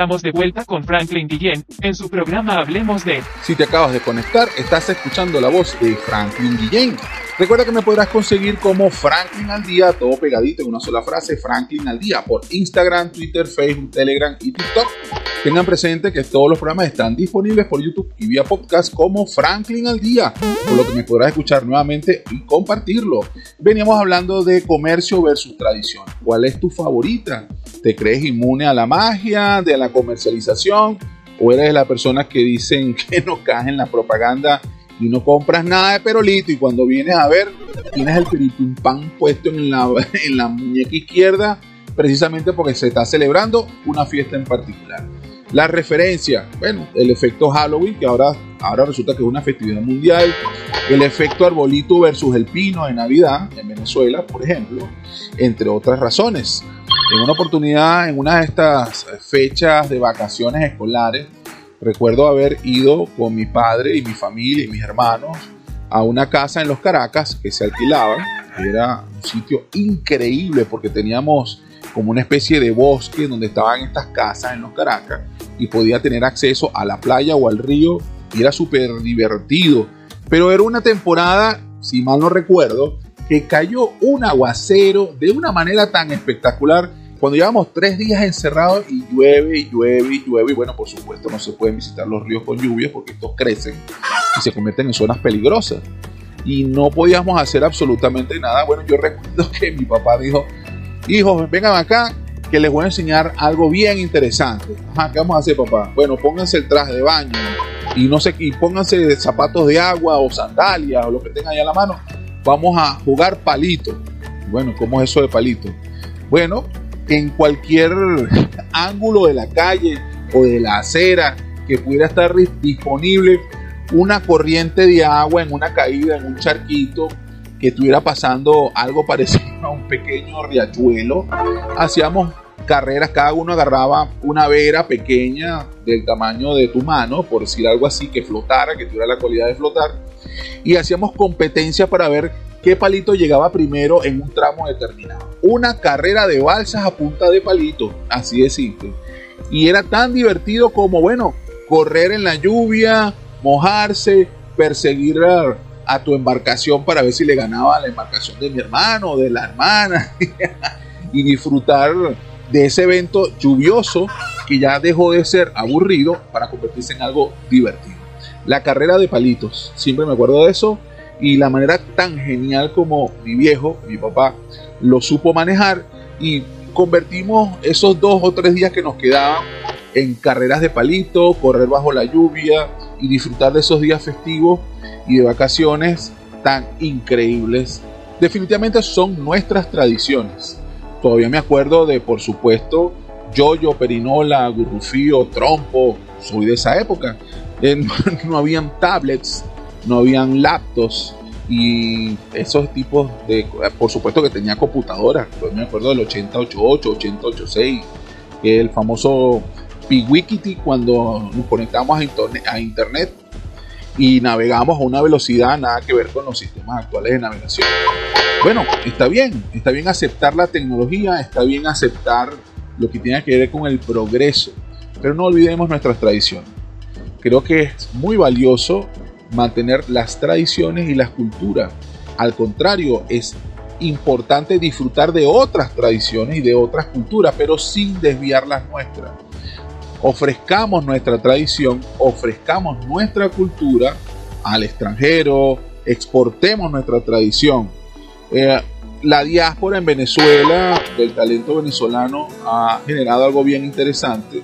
Estamos de vuelta con Franklin Guillén en su programa Hablemos de. Si te acabas de conectar, estás escuchando la voz de Franklin Guillén. Recuerda que me podrás conseguir como Franklin al día, todo pegadito en una sola frase, Franklin al día, por Instagram, Twitter, Facebook, Telegram y TikTok. Tengan presente que todos los programas están disponibles por YouTube y vía podcast como Franklin al día, por lo que me podrás escuchar nuevamente y compartirlo. Veníamos hablando de comercio versus tradición. ¿Cuál es tu favorita? ¿Te crees inmune a la magia, de la comercialización? ¿O eres de las personas que dicen que no caen en la propaganda y no compras nada de perolito y cuando vienes a ver tienes el pan puesto en la, en la muñeca izquierda precisamente porque se está celebrando una fiesta en particular. La referencia, bueno, el efecto Halloween, que ahora, ahora resulta que es una festividad mundial. El efecto arbolito versus el pino de Navidad en Venezuela, por ejemplo, entre otras razones. En una oportunidad, en una de estas fechas de vacaciones escolares, recuerdo haber ido con mi padre y mi familia y mis hermanos a una casa en los Caracas que se alquilaba. Era un sitio increíble porque teníamos como una especie de bosque donde estaban estas casas en los Caracas y podía tener acceso a la playa o al río y era súper divertido. Pero era una temporada, si mal no recuerdo, que cayó un aguacero de una manera tan espectacular. Cuando llevamos tres días encerrados y llueve y llueve y llueve, y bueno, por supuesto no se pueden visitar los ríos con lluvias porque estos crecen y se convierten en zonas peligrosas. Y no podíamos hacer absolutamente nada. Bueno, yo recuerdo que mi papá dijo, hijos, vengan acá, que les voy a enseñar algo bien interesante. Ajá, ¿qué vamos a hacer, papá? Bueno, pónganse el traje de baño y no sé, y pónganse zapatos de agua o sandalias o lo que tengan ahí a la mano. Vamos a jugar palito. Bueno, ¿cómo es eso de palito? Bueno, en cualquier ángulo de la calle o de la acera que pudiera estar disponible una corriente de agua en una caída, en un charquito, que estuviera pasando algo parecido a un pequeño riachuelo. Hacíamos carreras, cada uno agarraba una vera pequeña del tamaño de tu mano, por decir algo así, que flotara, que tuviera la cualidad de flotar, y hacíamos competencia para ver qué palito llegaba primero en un tramo determinado. Una carrera de balsas a punta de palito, así de simple. Y era tan divertido como, bueno, correr en la lluvia, mojarse, perseguir a tu embarcación para ver si le ganaba la embarcación de mi hermano o de la hermana y disfrutar de ese evento lluvioso que ya dejó de ser aburrido para convertirse en algo divertido. La carrera de palitos, siempre me acuerdo de eso y la manera tan genial como mi viejo, mi papá, lo supo manejar y convertimos esos dos o tres días que nos quedaban en carreras de palito, correr bajo la lluvia y disfrutar de esos días festivos y de vacaciones tan increíbles. Definitivamente son nuestras tradiciones. Todavía me acuerdo de, por supuesto, yoyo, perinola, gurrufío, trompo. Soy de esa época. no habían tablets, no habían laptops y esos tipos de... Por supuesto que tenía computadoras. me acuerdo del 8088, 8086, que es el famoso Piwikiti cuando nos conectamos a internet y navegamos a una velocidad nada que ver con los sistemas actuales de navegación. Bueno, está bien, está bien aceptar la tecnología, está bien aceptar lo que tiene que ver con el progreso, pero no olvidemos nuestras tradiciones. Creo que es muy valioso mantener las tradiciones y las culturas. Al contrario, es importante disfrutar de otras tradiciones y de otras culturas, pero sin desviar las nuestras ofrezcamos nuestra tradición, ofrezcamos nuestra cultura al extranjero, exportemos nuestra tradición. Eh, la diáspora en Venezuela del talento venezolano ha generado algo bien interesante,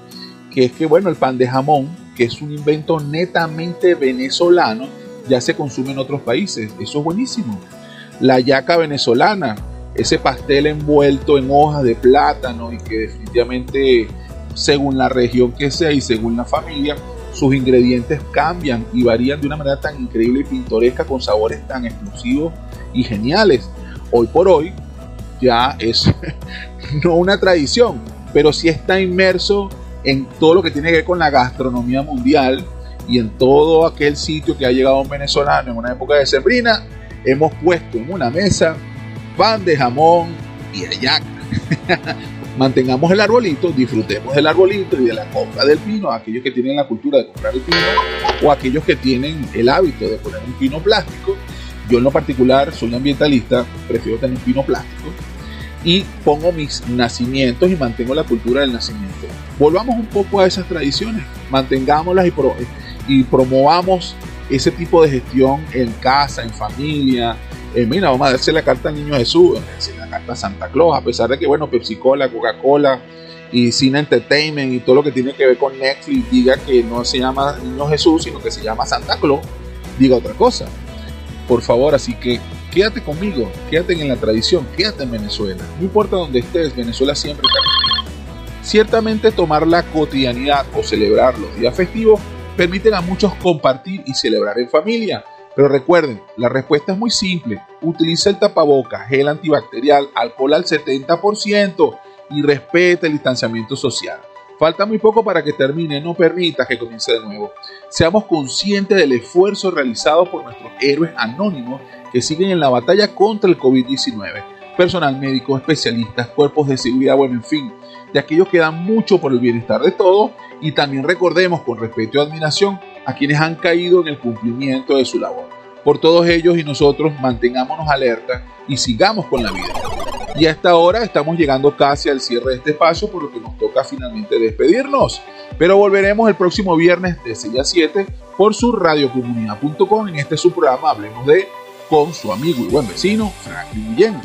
que es que bueno, el pan de jamón, que es un invento netamente venezolano, ya se consume en otros países. Eso es buenísimo. La yaca venezolana, ese pastel envuelto en hojas de plátano y que definitivamente según la región que sea y según la familia, sus ingredientes cambian y varían de una manera tan increíble y pintoresca con sabores tan exclusivos y geniales. Hoy por hoy ya es no una tradición, pero sí está inmerso en todo lo que tiene que ver con la gastronomía mundial y en todo aquel sitio que ha llegado un venezolano en una época de sembrina, hemos puesto en una mesa pan de jamón y ayaca. Mantengamos el arbolito, disfrutemos del arbolito y de la compra del pino, aquellos que tienen la cultura de comprar el pino o aquellos que tienen el hábito de poner un pino plástico. Yo en lo particular soy ambientalista, prefiero tener un pino plástico y pongo mis nacimientos y mantengo la cultura del nacimiento. Volvamos un poco a esas tradiciones, mantengámoslas y, y promovamos ese tipo de gestión en casa, en familia. Eh, mira, vamos a darse la carta al niño Jesús, la carta a Santa Claus, a pesar de que, bueno, Pepsi Cola, Coca-Cola y Cine Entertainment y todo lo que tiene que ver con Netflix diga que no se llama niño Jesús, sino que se llama Santa Claus, diga otra cosa. Por favor, así que quédate conmigo, quédate en la tradición, quédate en Venezuela. No importa donde estés, Venezuela siempre está Ciertamente tomar la cotidianidad o celebrar los días festivos permiten a muchos compartir y celebrar en familia. Pero recuerden, la respuesta es muy simple. Utiliza el tapaboca, gel antibacterial, alcohol al 70% y respeta el distanciamiento social. Falta muy poco para que termine, no permita que comience de nuevo. Seamos conscientes del esfuerzo realizado por nuestros héroes anónimos que siguen en la batalla contra el COVID-19. Personal médico, especialistas, cuerpos de seguridad, bueno, en fin, de aquellos que dan mucho por el bienestar de todos y también recordemos con respeto y admiración a quienes han caído en el cumplimiento de su labor. Por todos ellos y nosotros mantengámonos alerta y sigamos con la vida. Y a esta hora estamos llegando casi al cierre de este espacio, por lo que nos toca finalmente despedirnos. Pero volveremos el próximo viernes de 6 a 7 por su radiocomunidad.com en este su programa Hablemos de con su amigo y buen vecino Franklin Guillén.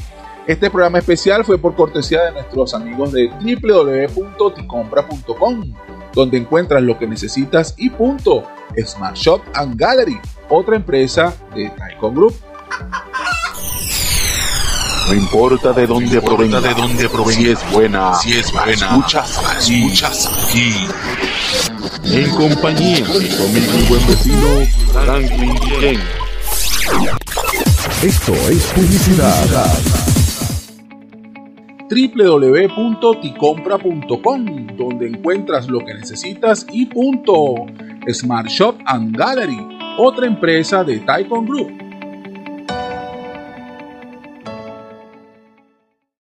Este programa especial fue por cortesía de nuestros amigos de www.ticompra.com, donde encuentras lo que necesitas y punto. Smart Shop and Gallery, otra empresa de Taikon Group. No importa de dónde provenga, de dónde provenga, si es buena, si es buena, escuchas aquí, escuchas aquí. En compañía de mi buen vecino Franklin Guillén. Esto es publicidad www.ticompra.com, donde encuentras lo que necesitas y punto. Smart Shop and Gallery, otra empresa de Taikon Group.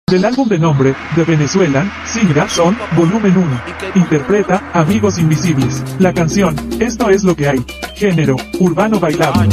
Del álbum de nombre, de Venezuela, Singra Son, volumen 1. Interpreta Amigos Invisibles. La canción, Esto es lo que hay. Género, urbano bailable.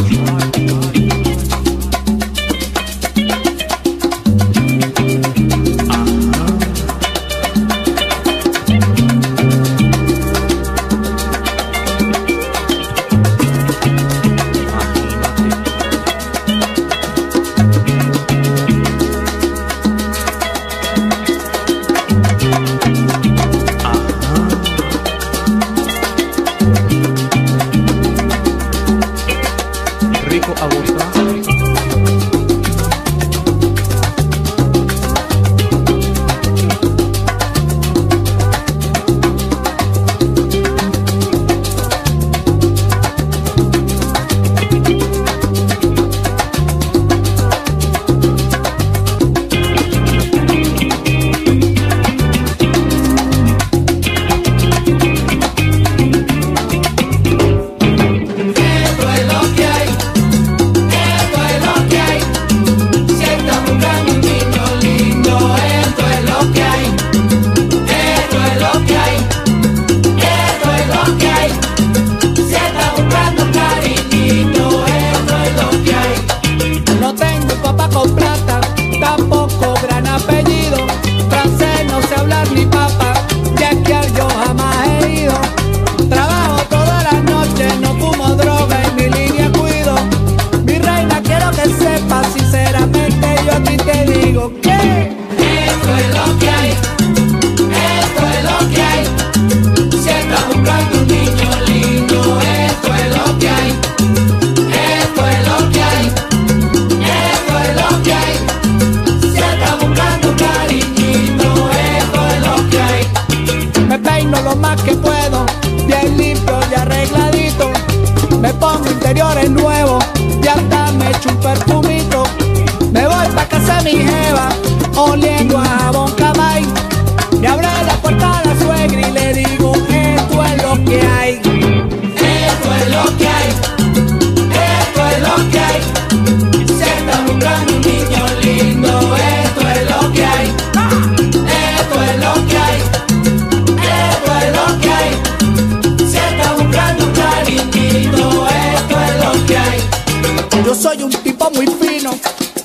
muy fino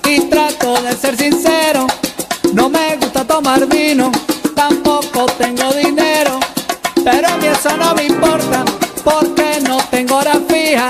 y trato de ser sincero. No me gusta tomar vino, tampoco tengo dinero, pero a mí eso no me importa porque no tengo hora fija.